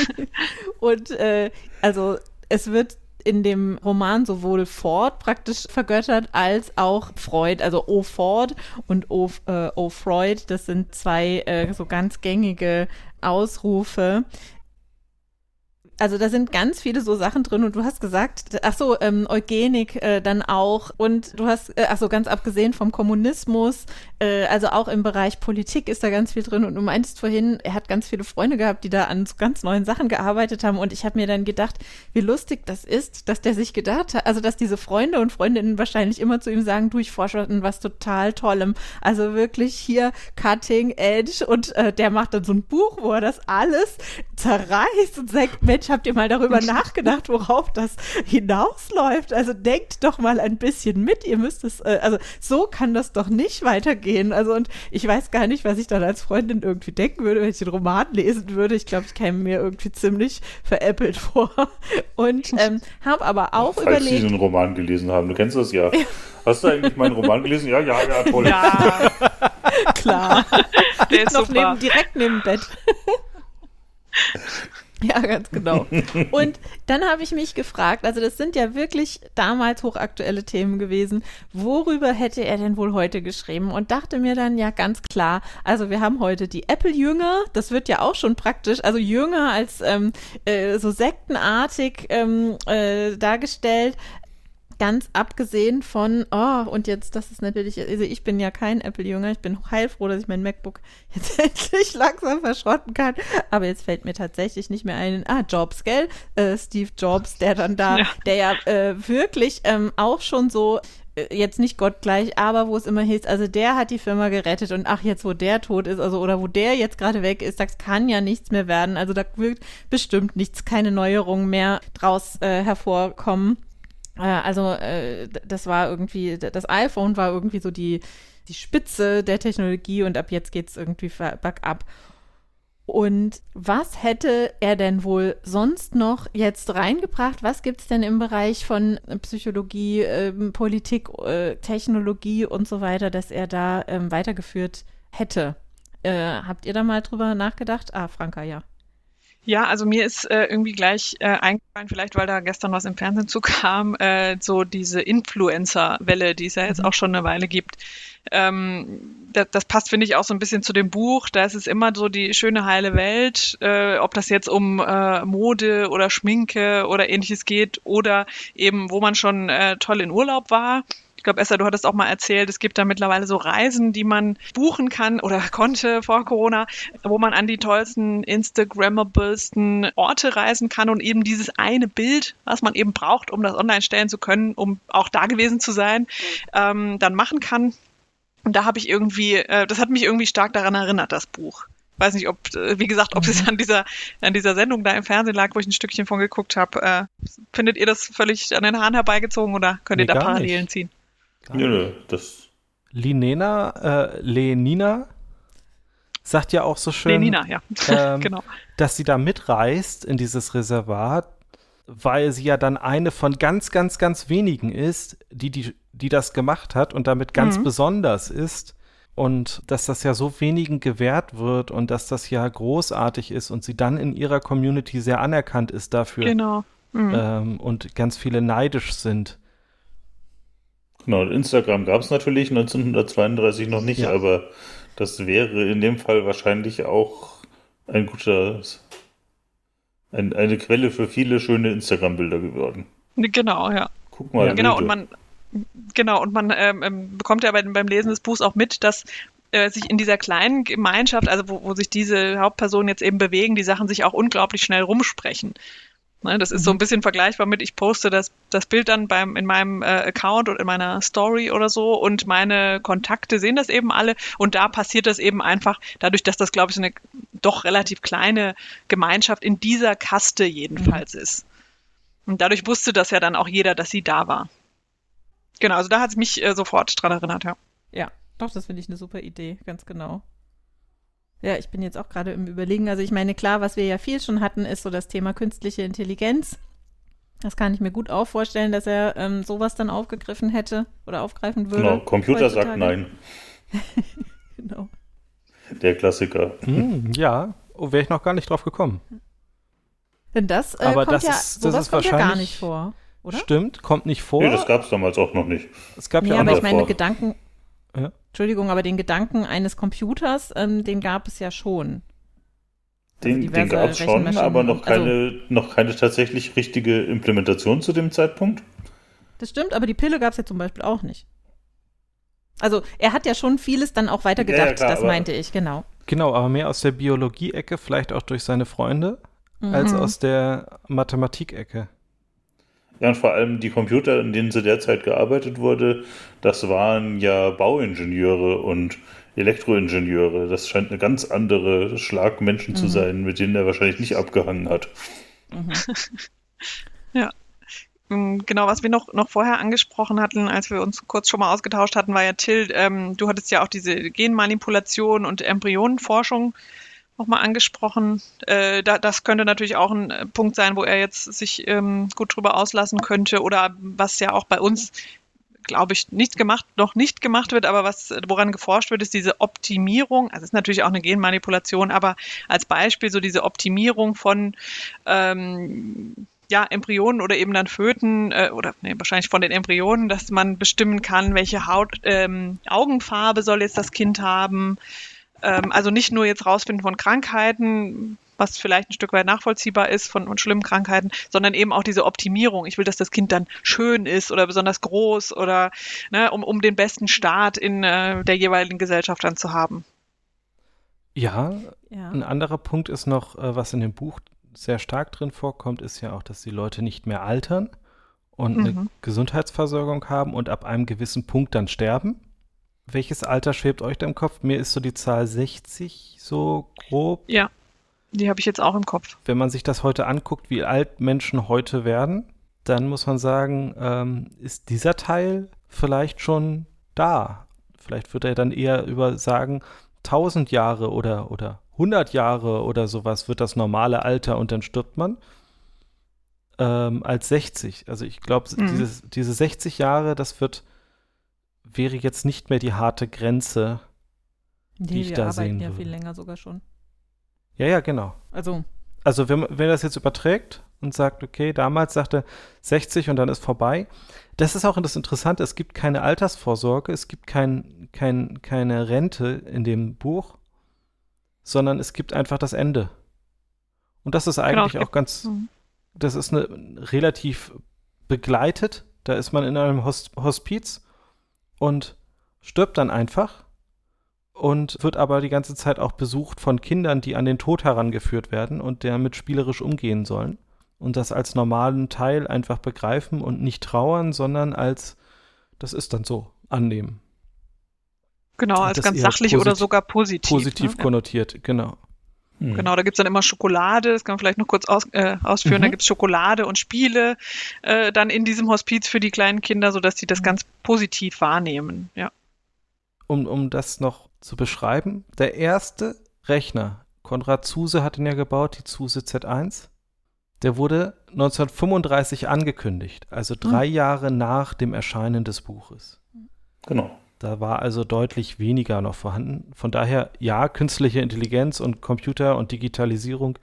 und äh, also es wird in dem Roman sowohl Ford praktisch vergöttert als auch Freud. Also O Ford und O, äh, o Freud, das sind zwei äh, so ganz gängige Ausrufe also da sind ganz viele so Sachen drin und du hast gesagt, ach so, ähm, Eugenik äh, dann auch. Und du hast, äh, ach so, ganz abgesehen vom Kommunismus, äh, also auch im Bereich Politik ist da ganz viel drin. Und du meinst vorhin, er hat ganz viele Freunde gehabt, die da an so ganz neuen Sachen gearbeitet haben. Und ich habe mir dann gedacht, wie lustig das ist, dass der sich gedacht hat, also dass diese Freunde und Freundinnen wahrscheinlich immer zu ihm sagen, du, ich forsche an was total Tollem, also wirklich hier Cutting Edge und äh, der macht dann so ein Buch, wo er das alles zerreißt und sagt, Mensch, habt ihr mal darüber nachgedacht, worauf das hinausläuft? Also denkt doch mal ein bisschen mit. Ihr müsst es, äh, also so kann das doch nicht weitergehen. Also und ich weiß gar nicht, was ich dann als Freundin irgendwie denken würde, wenn ich den Roman lesen würde. Ich glaube, ich käme mir irgendwie ziemlich veräppelt vor. Und ähm, habe aber auch Falls überlegt. Sie den Roman gelesen haben, du kennst das ja. Hast du eigentlich meinen Roman gelesen? Ja, ja, ja, toll. Ja, klar. Der ist noch neben, direkt neben Bett. Ja, ganz genau. Und dann habe ich mich gefragt, also das sind ja wirklich damals hochaktuelle Themen gewesen, worüber hätte er denn wohl heute geschrieben? Und dachte mir dann ja ganz klar, also wir haben heute die Apple-Jünger, das wird ja auch schon praktisch, also Jünger als ähm, äh, so sektenartig ähm, äh, dargestellt, ganz abgesehen von, oh, und jetzt, das ist natürlich, also ich bin ja kein Apple-Jünger, ich bin heilfroh, dass ich mein MacBook jetzt endlich langsam verschrotten kann, aber jetzt fällt mir tatsächlich nicht mehr ein, ah, Jobs, gell? Äh, Steve Jobs, der dann da, ja. der ja äh, wirklich ähm, auch schon so äh, jetzt nicht gottgleich, aber wo es immer hieß, also der hat die Firma gerettet und ach, jetzt wo der tot ist, also oder wo der jetzt gerade weg ist, das kann ja nichts mehr werden. Also da wird bestimmt nichts, keine Neuerungen mehr draus äh, hervorkommen. Äh, also äh, das war irgendwie, das iPhone war irgendwie so die, die Spitze der Technologie und ab jetzt geht es irgendwie bergab. Und was hätte er denn wohl sonst noch jetzt reingebracht? Was gibt es denn im Bereich von Psychologie, äh, Politik, äh, Technologie und so weiter, dass er da ähm, weitergeführt hätte? Äh, habt ihr da mal drüber nachgedacht? Ah, Franka, ja. Ja, also mir ist äh, irgendwie gleich äh, eingefallen, vielleicht weil da gestern was im Fernsehen zukam, äh, so diese Influencer-Welle, die es ja jetzt mhm. auch schon eine Weile gibt. Ähm, das, das passt, finde ich, auch so ein bisschen zu dem Buch. Da ist es immer so die schöne heile Welt, äh, ob das jetzt um äh, Mode oder Schminke oder ähnliches geht oder eben, wo man schon äh, toll in Urlaub war ich glaube, Esther, du hattest auch mal erzählt, es gibt da mittlerweile so Reisen, die man buchen kann oder konnte vor Corona, wo man an die tollsten, Instagrammablesten Orte reisen kann und eben dieses eine Bild, was man eben braucht, um das online stellen zu können, um auch da gewesen zu sein, ähm, dann machen kann. Und da habe ich irgendwie, äh, das hat mich irgendwie stark daran erinnert, das Buch weiß nicht, ob, äh, wie gesagt, ob es mhm. an dieser, an dieser Sendung da im Fernsehen lag, wo ich ein Stückchen von geguckt habe. Äh, findet ihr das völlig an den Haaren herbeigezogen oder könnt nee, ihr da Parallelen nicht. ziehen? Nö, nö, das. Linena, äh, Lenina sagt ja auch so schön, Lenina, ja. ähm, genau. dass sie da mitreist in dieses Reservat, weil sie ja dann eine von ganz, ganz, ganz wenigen ist, die, die, die das gemacht hat und damit ganz mhm. besonders ist. Und dass das ja so wenigen gewährt wird und dass das ja großartig ist und sie dann in ihrer Community sehr anerkannt ist dafür. Genau. Mhm. Ähm, und ganz viele neidisch sind. Genau, Instagram gab es natürlich 1932 noch nicht, ja. aber das wäre in dem Fall wahrscheinlich auch ein guter, ein, eine Quelle für viele schöne Instagram-Bilder geworden. Genau, ja. Guck mal. Ja, genau, und man, genau, und man ähm, ähm, bekommt ja beim, beim Lesen des Buchs auch mit, dass äh, sich in dieser kleinen Gemeinschaft, also wo, wo sich diese Hauptpersonen jetzt eben bewegen, die Sachen sich auch unglaublich schnell rumsprechen. Ne, das ist so ein mhm. bisschen vergleichbar mit, ich poste das, das Bild dann beim, in meinem äh, Account oder in meiner Story oder so und meine Kontakte sehen das eben alle und da passiert das eben einfach dadurch, dass das, glaube ich, so eine doch relativ kleine Gemeinschaft in dieser Kaste jedenfalls mhm. ist. Und dadurch wusste das ja dann auch jeder, dass sie da war. Genau, also da hat es mich äh, sofort dran erinnert, ja. Ja, doch, das finde ich eine super Idee, ganz genau. Ja, ich bin jetzt auch gerade im Überlegen. Also ich meine, klar, was wir ja viel schon hatten, ist so das Thema künstliche Intelligenz. Das kann ich mir gut auch vorstellen, dass er ähm, sowas dann aufgegriffen hätte oder aufgreifen würde. Genau, Computer heutzutage. sagt nein. genau. Der Klassiker. Hm, ja, oh, wäre ich noch gar nicht drauf gekommen. Denn das äh, Aber kommt das ja, ist, das ist wahrscheinlich ja gar nicht vor, oder? Stimmt, kommt nicht vor. Nee, das gab es damals auch noch nicht. Es gab nee, ja auch aber ich meine, Gedanken, ja. Entschuldigung, aber den Gedanken eines Computers, ähm, den gab es ja schon. Also den, den gab es schon, aber noch keine, also, noch keine tatsächlich richtige Implementation zu dem Zeitpunkt. Das stimmt, aber die Pille gab es ja zum Beispiel auch nicht. Also er hat ja schon vieles dann auch weitergedacht, ja, ja, das meinte ich, genau. Genau, aber mehr aus der Biologie-Ecke, vielleicht auch durch seine Freunde, mhm. als aus der Mathematik-Ecke. Ja, und vor allem die Computer, in denen zu der Zeit gearbeitet wurde, das waren ja Bauingenieure und Elektroingenieure. Das scheint eine ganz andere Schlag Menschen mhm. zu sein, mit denen er wahrscheinlich nicht abgehangen hat. Mhm. ja. Mm, genau, was wir noch, noch vorher angesprochen hatten, als wir uns kurz schon mal ausgetauscht hatten, war ja Till, ähm, du hattest ja auch diese Genmanipulation und Embryonenforschung nochmal angesprochen. Äh, da, das könnte natürlich auch ein äh, Punkt sein, wo er jetzt sich ähm, gut drüber auslassen könnte oder was ja auch bei uns glaube ich, nicht gemacht, noch nicht gemacht wird, aber was, woran geforscht wird, ist diese Optimierung. Also es ist natürlich auch eine Genmanipulation, aber als Beispiel so diese Optimierung von ähm, ja, Embryonen oder eben dann Föten äh, oder nee, wahrscheinlich von den Embryonen, dass man bestimmen kann, welche Haut, ähm, Augenfarbe soll jetzt das Kind haben, ähm, also nicht nur jetzt rausfinden von Krankheiten, was vielleicht ein Stück weit nachvollziehbar ist von, von schlimmen Krankheiten, sondern eben auch diese Optimierung. Ich will, dass das Kind dann schön ist oder besonders groß oder ne, um, um den besten Start in äh, der jeweiligen Gesellschaft dann zu haben. Ja, ja, ein anderer Punkt ist noch, äh, was in dem Buch sehr stark drin vorkommt, ist ja auch, dass die Leute nicht mehr altern und mhm. eine Gesundheitsversorgung haben und ab einem gewissen Punkt dann sterben. Welches Alter schwebt euch da im Kopf? Mir ist so die Zahl 60 so grob. Ja, die habe ich jetzt auch im Kopf. Wenn man sich das heute anguckt, wie alt Menschen heute werden, dann muss man sagen, ähm, ist dieser Teil vielleicht schon da. Vielleicht wird er dann eher über sagen 1000 Jahre oder, oder 100 Jahre oder sowas wird das normale Alter und dann stirbt man, ähm, als 60. Also ich glaube, mhm. diese 60 Jahre, das wird, wäre jetzt nicht mehr die harte Grenze, nee, die ich da sehen würde. Wir arbeiten ja viel länger sogar schon. Ja, ja, genau. Also. Also wenn, wenn das jetzt überträgt und sagt, okay, damals sagte 60 und dann ist vorbei. Das ist auch das Interessante, es gibt keine Altersvorsorge, es gibt kein, kein, keine Rente in dem Buch, sondern es gibt einfach das Ende. Und das ist genau, eigentlich genau, auch ganz, das ist eine relativ begleitet, da ist man in einem Hospiz und stirbt dann einfach und wird aber die ganze Zeit auch besucht von Kindern, die an den Tod herangeführt werden und damit spielerisch umgehen sollen und das als normalen Teil einfach begreifen und nicht trauern, sondern als das ist dann so annehmen. Genau, als ganz sachlich oder sogar positiv. Positiv ne? konnotiert, genau. Hm. Genau, da gibt es dann immer Schokolade, das kann man vielleicht noch kurz aus, äh, ausführen. Mhm. Da gibt es Schokolade und Spiele äh, dann in diesem Hospiz für die kleinen Kinder, sodass sie das mhm. ganz positiv wahrnehmen. Ja. Um, um das noch zu beschreiben, der erste Rechner, Konrad Zuse hat ihn ja gebaut, die Zuse Z1, der wurde 1935 angekündigt, also drei mhm. Jahre nach dem Erscheinen des Buches. Genau. Da war also deutlich weniger noch vorhanden. Von daher, ja, künstliche Intelligenz und Computer und Digitalisierung,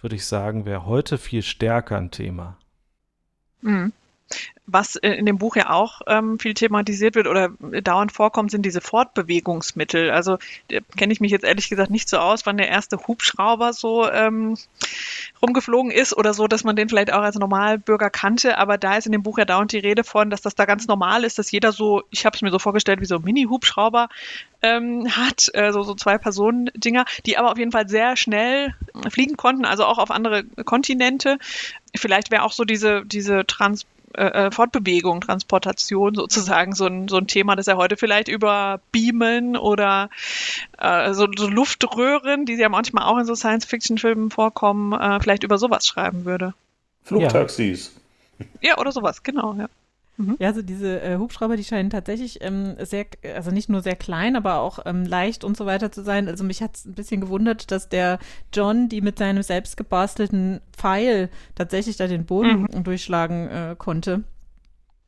würde ich sagen, wäre heute viel stärker ein Thema. Mhm. Was in dem Buch ja auch ähm, viel thematisiert wird oder dauernd vorkommt, sind diese Fortbewegungsmittel. Also kenne ich mich jetzt ehrlich gesagt nicht so aus, wann der erste Hubschrauber so ähm, rumgeflogen ist oder so, dass man den vielleicht auch als Normalbürger kannte. Aber da ist in dem Buch ja dauernd die Rede von, dass das da ganz normal ist, dass jeder so, ich habe es mir so vorgestellt, wie so Mini-Hubschrauber ähm, hat, äh, so, so zwei Personen-Dinger, die aber auf jeden Fall sehr schnell fliegen konnten, also auch auf andere Kontinente. Vielleicht wäre auch so diese, diese Trans äh, äh, Fortbewegung, Transportation sozusagen so ein, so ein Thema, das er heute vielleicht über Beamen oder äh, so, so Luftröhren, die ja manchmal auch in so Science-Fiction-Filmen vorkommen, äh, vielleicht über sowas schreiben würde. Flugtaxis. Ja, oder sowas, genau, ja. Mhm. Ja, also diese äh, Hubschrauber, die scheinen tatsächlich ähm, sehr, also nicht nur sehr klein, aber auch ähm, leicht und so weiter zu sein. Also mich hat es ein bisschen gewundert, dass der John die mit seinem selbst gebastelten Pfeil tatsächlich da den Boden mhm. durchschlagen äh, konnte.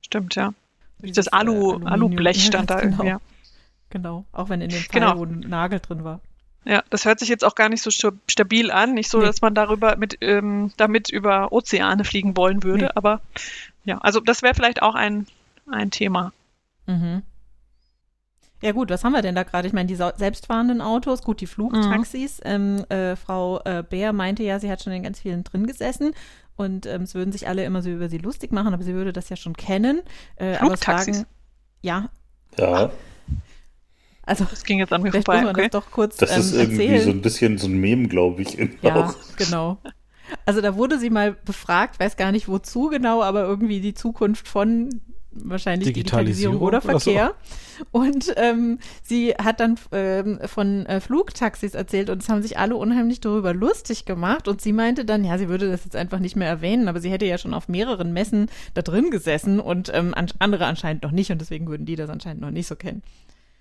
Stimmt, ja. Dieses äh, Alu, äh, Alublech stand da genau. irgendwie. Genau, auch wenn in dem Pfeil genau. wo ein Nagel drin war. Ja, das hört sich jetzt auch gar nicht so stabil an. Nicht so, nee. dass man darüber mit, ähm, damit über Ozeane fliegen wollen würde, nee. aber ja, also das wäre vielleicht auch ein, ein Thema. Mhm. Ja gut, was haben wir denn da gerade? Ich meine, die selbstfahrenden Autos, gut, die Flugtaxis. Mhm. Ähm, äh, Frau äh, Bär meinte ja, sie hat schon in ganz vielen drin gesessen und ähm, es würden sich alle immer so über sie lustig machen, aber sie würde das ja schon kennen. Äh, Flugtaxis? Fragen, ja. Ja. Also, das ging jetzt an mir vorbei. Okay. Das, doch kurz, das ist ähm, irgendwie erzählen. so ein bisschen so ein Mem, glaube ich. Ja, auch. genau. Also da wurde sie mal befragt, weiß gar nicht wozu genau, aber irgendwie die Zukunft von wahrscheinlich Digitalisierung, Digitalisierung oder Verkehr. So. Und ähm, sie hat dann ähm, von äh, Flugtaxis erzählt und es haben sich alle unheimlich darüber lustig gemacht. Und sie meinte dann, ja, sie würde das jetzt einfach nicht mehr erwähnen, aber sie hätte ja schon auf mehreren Messen da drin gesessen und ähm, an andere anscheinend noch nicht und deswegen würden die das anscheinend noch nicht so kennen.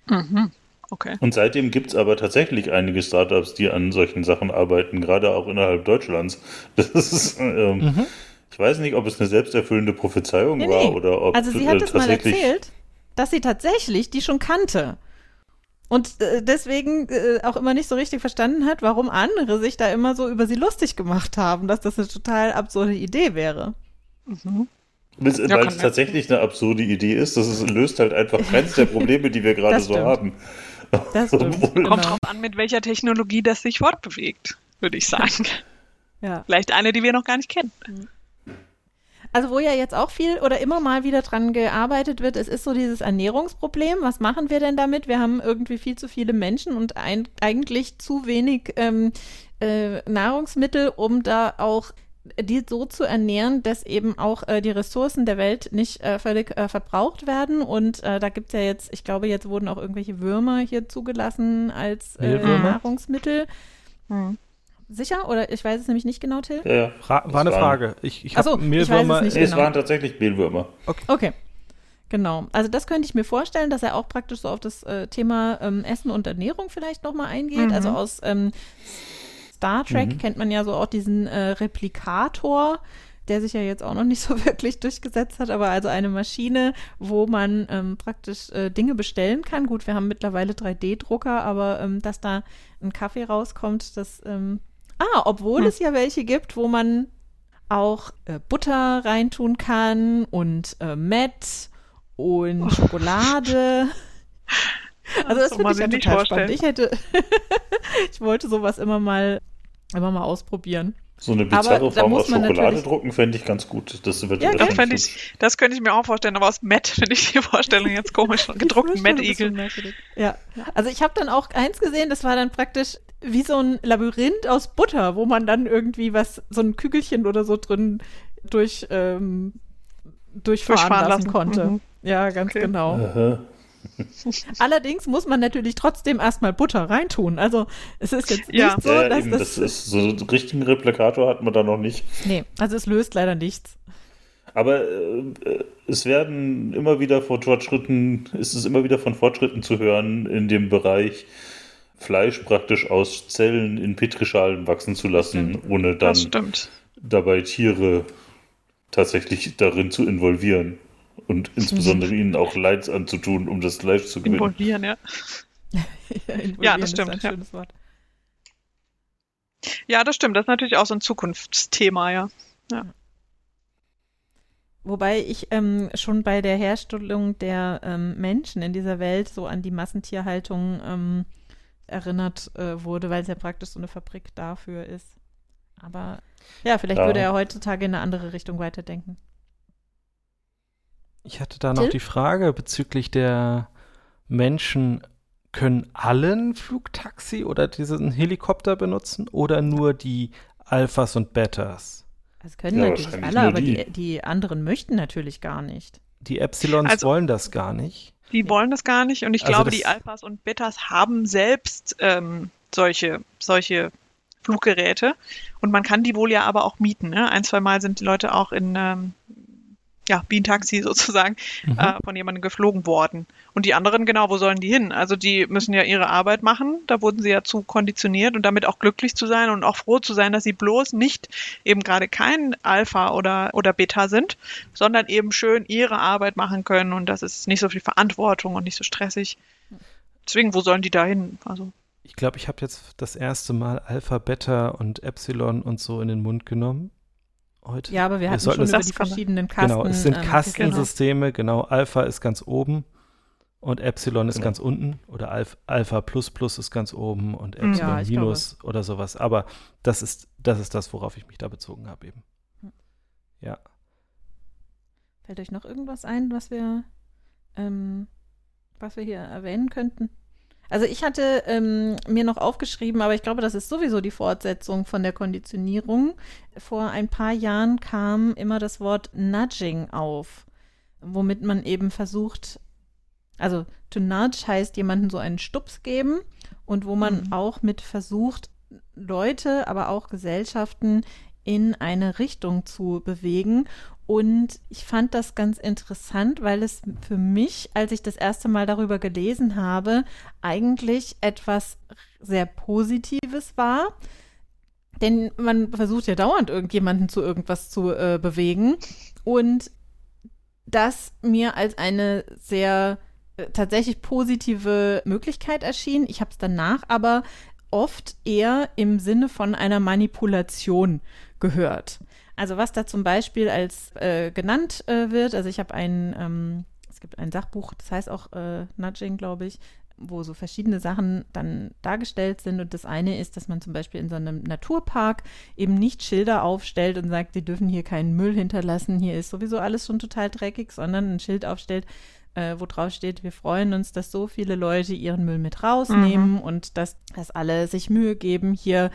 Mhm. Okay. Und seitdem gibt es aber tatsächlich einige Startups, die an solchen Sachen arbeiten, gerade auch innerhalb Deutschlands. Das ist, ähm, mhm. ich weiß nicht, ob es eine selbsterfüllende Prophezeiung nee, war nee. oder ob Also sie hat äh, es mal erzählt, dass sie tatsächlich die schon kannte. Und äh, deswegen äh, auch immer nicht so richtig verstanden hat, warum andere sich da immer so über sie lustig gemacht haben, dass das eine total absurde Idee wäre. Mhm. Weil ja, es tatsächlich eine absurde Idee ist. Das löst halt einfach keins der Probleme, die wir gerade so haben. Das stimmt. Kommt genau. drauf an, mit welcher Technologie das sich fortbewegt, würde ich sagen. ja. Vielleicht eine, die wir noch gar nicht kennen. Also wo ja jetzt auch viel oder immer mal wieder dran gearbeitet wird, es ist so dieses Ernährungsproblem. Was machen wir denn damit? Wir haben irgendwie viel zu viele Menschen und ein, eigentlich zu wenig ähm, äh, Nahrungsmittel, um da auch die so zu ernähren, dass eben auch äh, die Ressourcen der Welt nicht äh, völlig äh, verbraucht werden. Und äh, da gibt es ja jetzt, ich glaube, jetzt wurden auch irgendwelche Würmer hier zugelassen als äh, Nahrungsmittel. Hm. Sicher? Oder ich weiß es nämlich nicht genau, Till? Ja, ja. war eine Frage. Ich, ich habe Mehlwürmer. Ich nee, genau. Es waren tatsächlich Mehlwürmer. Okay. okay. Genau. Also das könnte ich mir vorstellen, dass er auch praktisch so auf das äh, Thema ähm, Essen und Ernährung vielleicht nochmal eingeht. Mhm. Also aus ähm, Star Trek mhm. kennt man ja so auch diesen äh, Replikator, der sich ja jetzt auch noch nicht so wirklich durchgesetzt hat, aber also eine Maschine, wo man ähm, praktisch äh, Dinge bestellen kann. Gut, wir haben mittlerweile 3D-Drucker, aber ähm, dass da ein Kaffee rauskommt, das ähm, Ah, obwohl hm. es ja welche gibt, wo man auch äh, Butter reintun kann und äh, Met und oh. Schokolade. Also das, das finde ich ja total vorstellen. spannend. Ich hätte, ich wollte sowas immer mal, immer mal ausprobieren. So eine bizarre Form aus Schokolade drucken fände ich ganz gut. Das, wird ja, das, ich, das könnte ich mir auch vorstellen, aber aus Matt finde ich die Vorstellung jetzt komisch. Gedruckten Matt-Igel. Ja, also ich habe dann auch eins gesehen, das war dann praktisch wie so ein Labyrinth aus Butter, wo man dann irgendwie was, so ein Kügelchen oder so drin durch, ähm, durchfahren, durchfahren lassen, lassen, konnte. Mhm. Ja, ganz okay. genau. Aha. Allerdings muss man natürlich trotzdem erstmal Butter reintun. Also es ist jetzt ja. nicht so, ja, dass eben, das, das ist so einen richtigen Replikator hat man da noch nicht. Nee, also es löst leider nichts. Aber äh, es werden immer wieder von Fortschritten, ist es immer wieder von Fortschritten zu hören in dem Bereich, Fleisch praktisch aus Zellen in Petrischalen wachsen zu lassen, ohne dann dabei Tiere tatsächlich darin zu involvieren und insbesondere ihnen auch Leid anzutun, um das Fleisch zu gewinnen. Involvieren, ja. ja, ja, das stimmt. Ja. ja. das stimmt. Das ist natürlich auch so ein Zukunftsthema, ja. ja. Wobei ich ähm, schon bei der Herstellung der ähm, Menschen in dieser Welt so an die Massentierhaltung ähm, erinnert äh, wurde, weil es ja praktisch so eine Fabrik dafür ist. Aber ja, vielleicht ja. würde er heutzutage in eine andere Richtung weiterdenken. Ich hatte da noch Till? die Frage bezüglich der Menschen, können allen Flugtaxi oder diesen Helikopter benutzen oder nur die Alphas und Betas? Das können ja, natürlich alle, aber die. die. Die, anderen möchten natürlich gar nicht. Die Epsilons also, wollen das gar nicht. Die wollen das gar nicht und ich also glaube, die Alphas und Betas haben selbst ähm, solche, solche Fluggeräte und man kann die wohl ja aber auch mieten. Ne? Ein, zwei Mal sind die Leute auch in ähm, ja, Bientaxi sozusagen, mhm. äh, von jemandem geflogen worden. Und die anderen, genau, wo sollen die hin? Also die müssen ja ihre Arbeit machen, da wurden sie ja zu konditioniert und damit auch glücklich zu sein und auch froh zu sein, dass sie bloß nicht eben gerade kein Alpha oder, oder Beta sind, sondern eben schön ihre Arbeit machen können und das ist nicht so viel Verantwortung und nicht so stressig. Deswegen, wo sollen die da hin? Also. Ich glaube, ich habe jetzt das erste Mal Alpha, Beta und Epsilon und so in den Mund genommen heute. Ja, aber wir, wir hatten schon über die verschiedenen Kasten. Genau, es sind ähm, Kastensysteme, genau. Alpha ist ganz oben und Epsilon ist genau. ganz unten oder Alpha, Alpha Plus Plus ist ganz oben und. Epsilon ja, Minus glaube. oder sowas. Aber das ist, das ist das, worauf ich mich da bezogen habe eben. Hm. Ja. Fällt euch noch irgendwas ein, was wir, ähm, was wir hier erwähnen könnten? Also ich hatte ähm, mir noch aufgeschrieben, aber ich glaube, das ist sowieso die Fortsetzung von der Konditionierung. Vor ein paar Jahren kam immer das Wort Nudging auf, womit man eben versucht, also to nudge heißt jemanden so einen Stups geben und wo man mhm. auch mit versucht, Leute, aber auch Gesellschaften in eine Richtung zu bewegen. Und ich fand das ganz interessant, weil es für mich, als ich das erste Mal darüber gelesen habe, eigentlich etwas sehr Positives war. Denn man versucht ja dauernd irgendjemanden zu irgendwas zu äh, bewegen. Und das mir als eine sehr äh, tatsächlich positive Möglichkeit erschien. Ich habe es danach aber oft eher im Sinne von einer Manipulation gehört. Also was da zum Beispiel als äh, genannt äh, wird, also ich habe ein, ähm, es gibt ein Sachbuch, das heißt auch äh, Nudging, glaube ich, wo so verschiedene Sachen dann dargestellt sind. Und das eine ist, dass man zum Beispiel in so einem Naturpark eben nicht Schilder aufstellt und sagt, sie dürfen hier keinen Müll hinterlassen, hier ist sowieso alles schon total dreckig, sondern ein Schild aufstellt, äh, wo drauf steht, wir freuen uns, dass so viele Leute ihren Müll mit rausnehmen mhm. und dass, dass alle sich Mühe geben, hier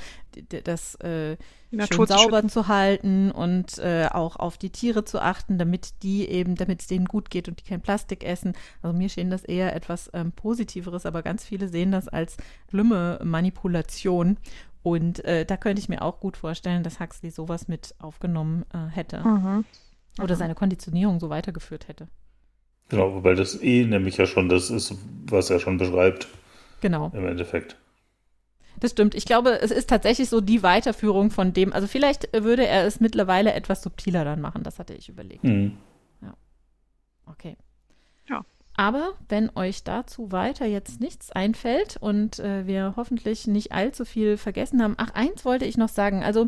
das äh, schön sauber zu, zu halten und äh, auch auf die Tiere zu achten, damit die eben, damit es denen gut geht und die kein Plastik essen. Also mir schien das eher etwas ähm, Positiveres, aber ganz viele sehen das als schlimme Manipulation. Und äh, da könnte ich mir auch gut vorstellen, dass Huxley sowas mit aufgenommen äh, hätte. Mhm. Oder seine Konditionierung so weitergeführt hätte. Genau, weil das eh nämlich ja schon das ist, was er schon beschreibt. Genau. Im Endeffekt. Das stimmt. Ich glaube, es ist tatsächlich so die Weiterführung von dem. Also vielleicht würde er es mittlerweile etwas subtiler dann machen. Das hatte ich überlegt. Mhm. Ja. Okay. Ja. Aber wenn euch dazu weiter jetzt nichts einfällt und äh, wir hoffentlich nicht allzu viel vergessen haben. Ach, eins wollte ich noch sagen. Also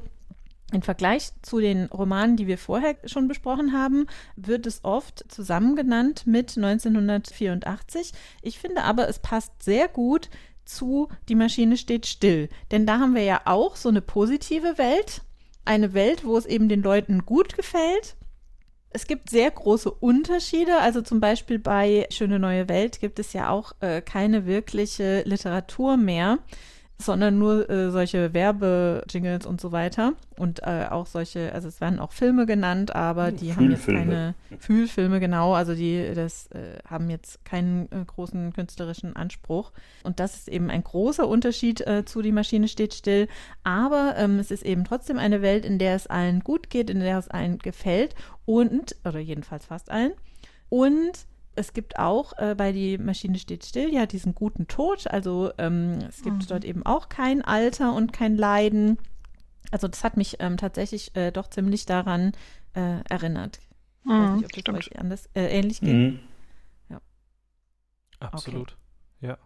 im Vergleich zu den Romanen, die wir vorher schon besprochen haben, wird es oft zusammengenannt mit 1984. Ich finde aber, es passt sehr gut zu Die Maschine steht still. Denn da haben wir ja auch so eine positive Welt. Eine Welt, wo es eben den Leuten gut gefällt. Es gibt sehr große Unterschiede. Also zum Beispiel bei Schöne neue Welt gibt es ja auch äh, keine wirkliche Literatur mehr sondern nur äh, solche Werbejingles und so weiter. Und äh, auch solche, also es werden auch Filme genannt, aber die haben jetzt keine Fühlfilme, genau, also die das äh, haben jetzt keinen äh, großen künstlerischen Anspruch. Und das ist eben ein großer Unterschied äh, zu Die Maschine steht still. Aber ähm, es ist eben trotzdem eine Welt, in der es allen gut geht, in der es allen gefällt und, oder jedenfalls fast allen. Und es gibt auch äh, bei Die Maschine steht still ja diesen guten Tod. Also ähm, es gibt mhm. dort eben auch kein Alter und kein Leiden. Also das hat mich ähm, tatsächlich äh, doch ziemlich daran äh, erinnert. Ich mhm, weiß nicht, ob das euch anders, äh, ähnlich geht. Mhm. Ja. Absolut. Okay. Ja.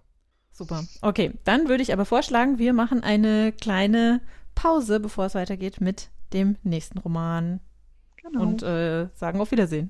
Super. Okay, dann würde ich aber vorschlagen, wir machen eine kleine Pause, bevor es weitergeht mit dem nächsten Roman. Genau. Und äh, sagen auf Wiedersehen.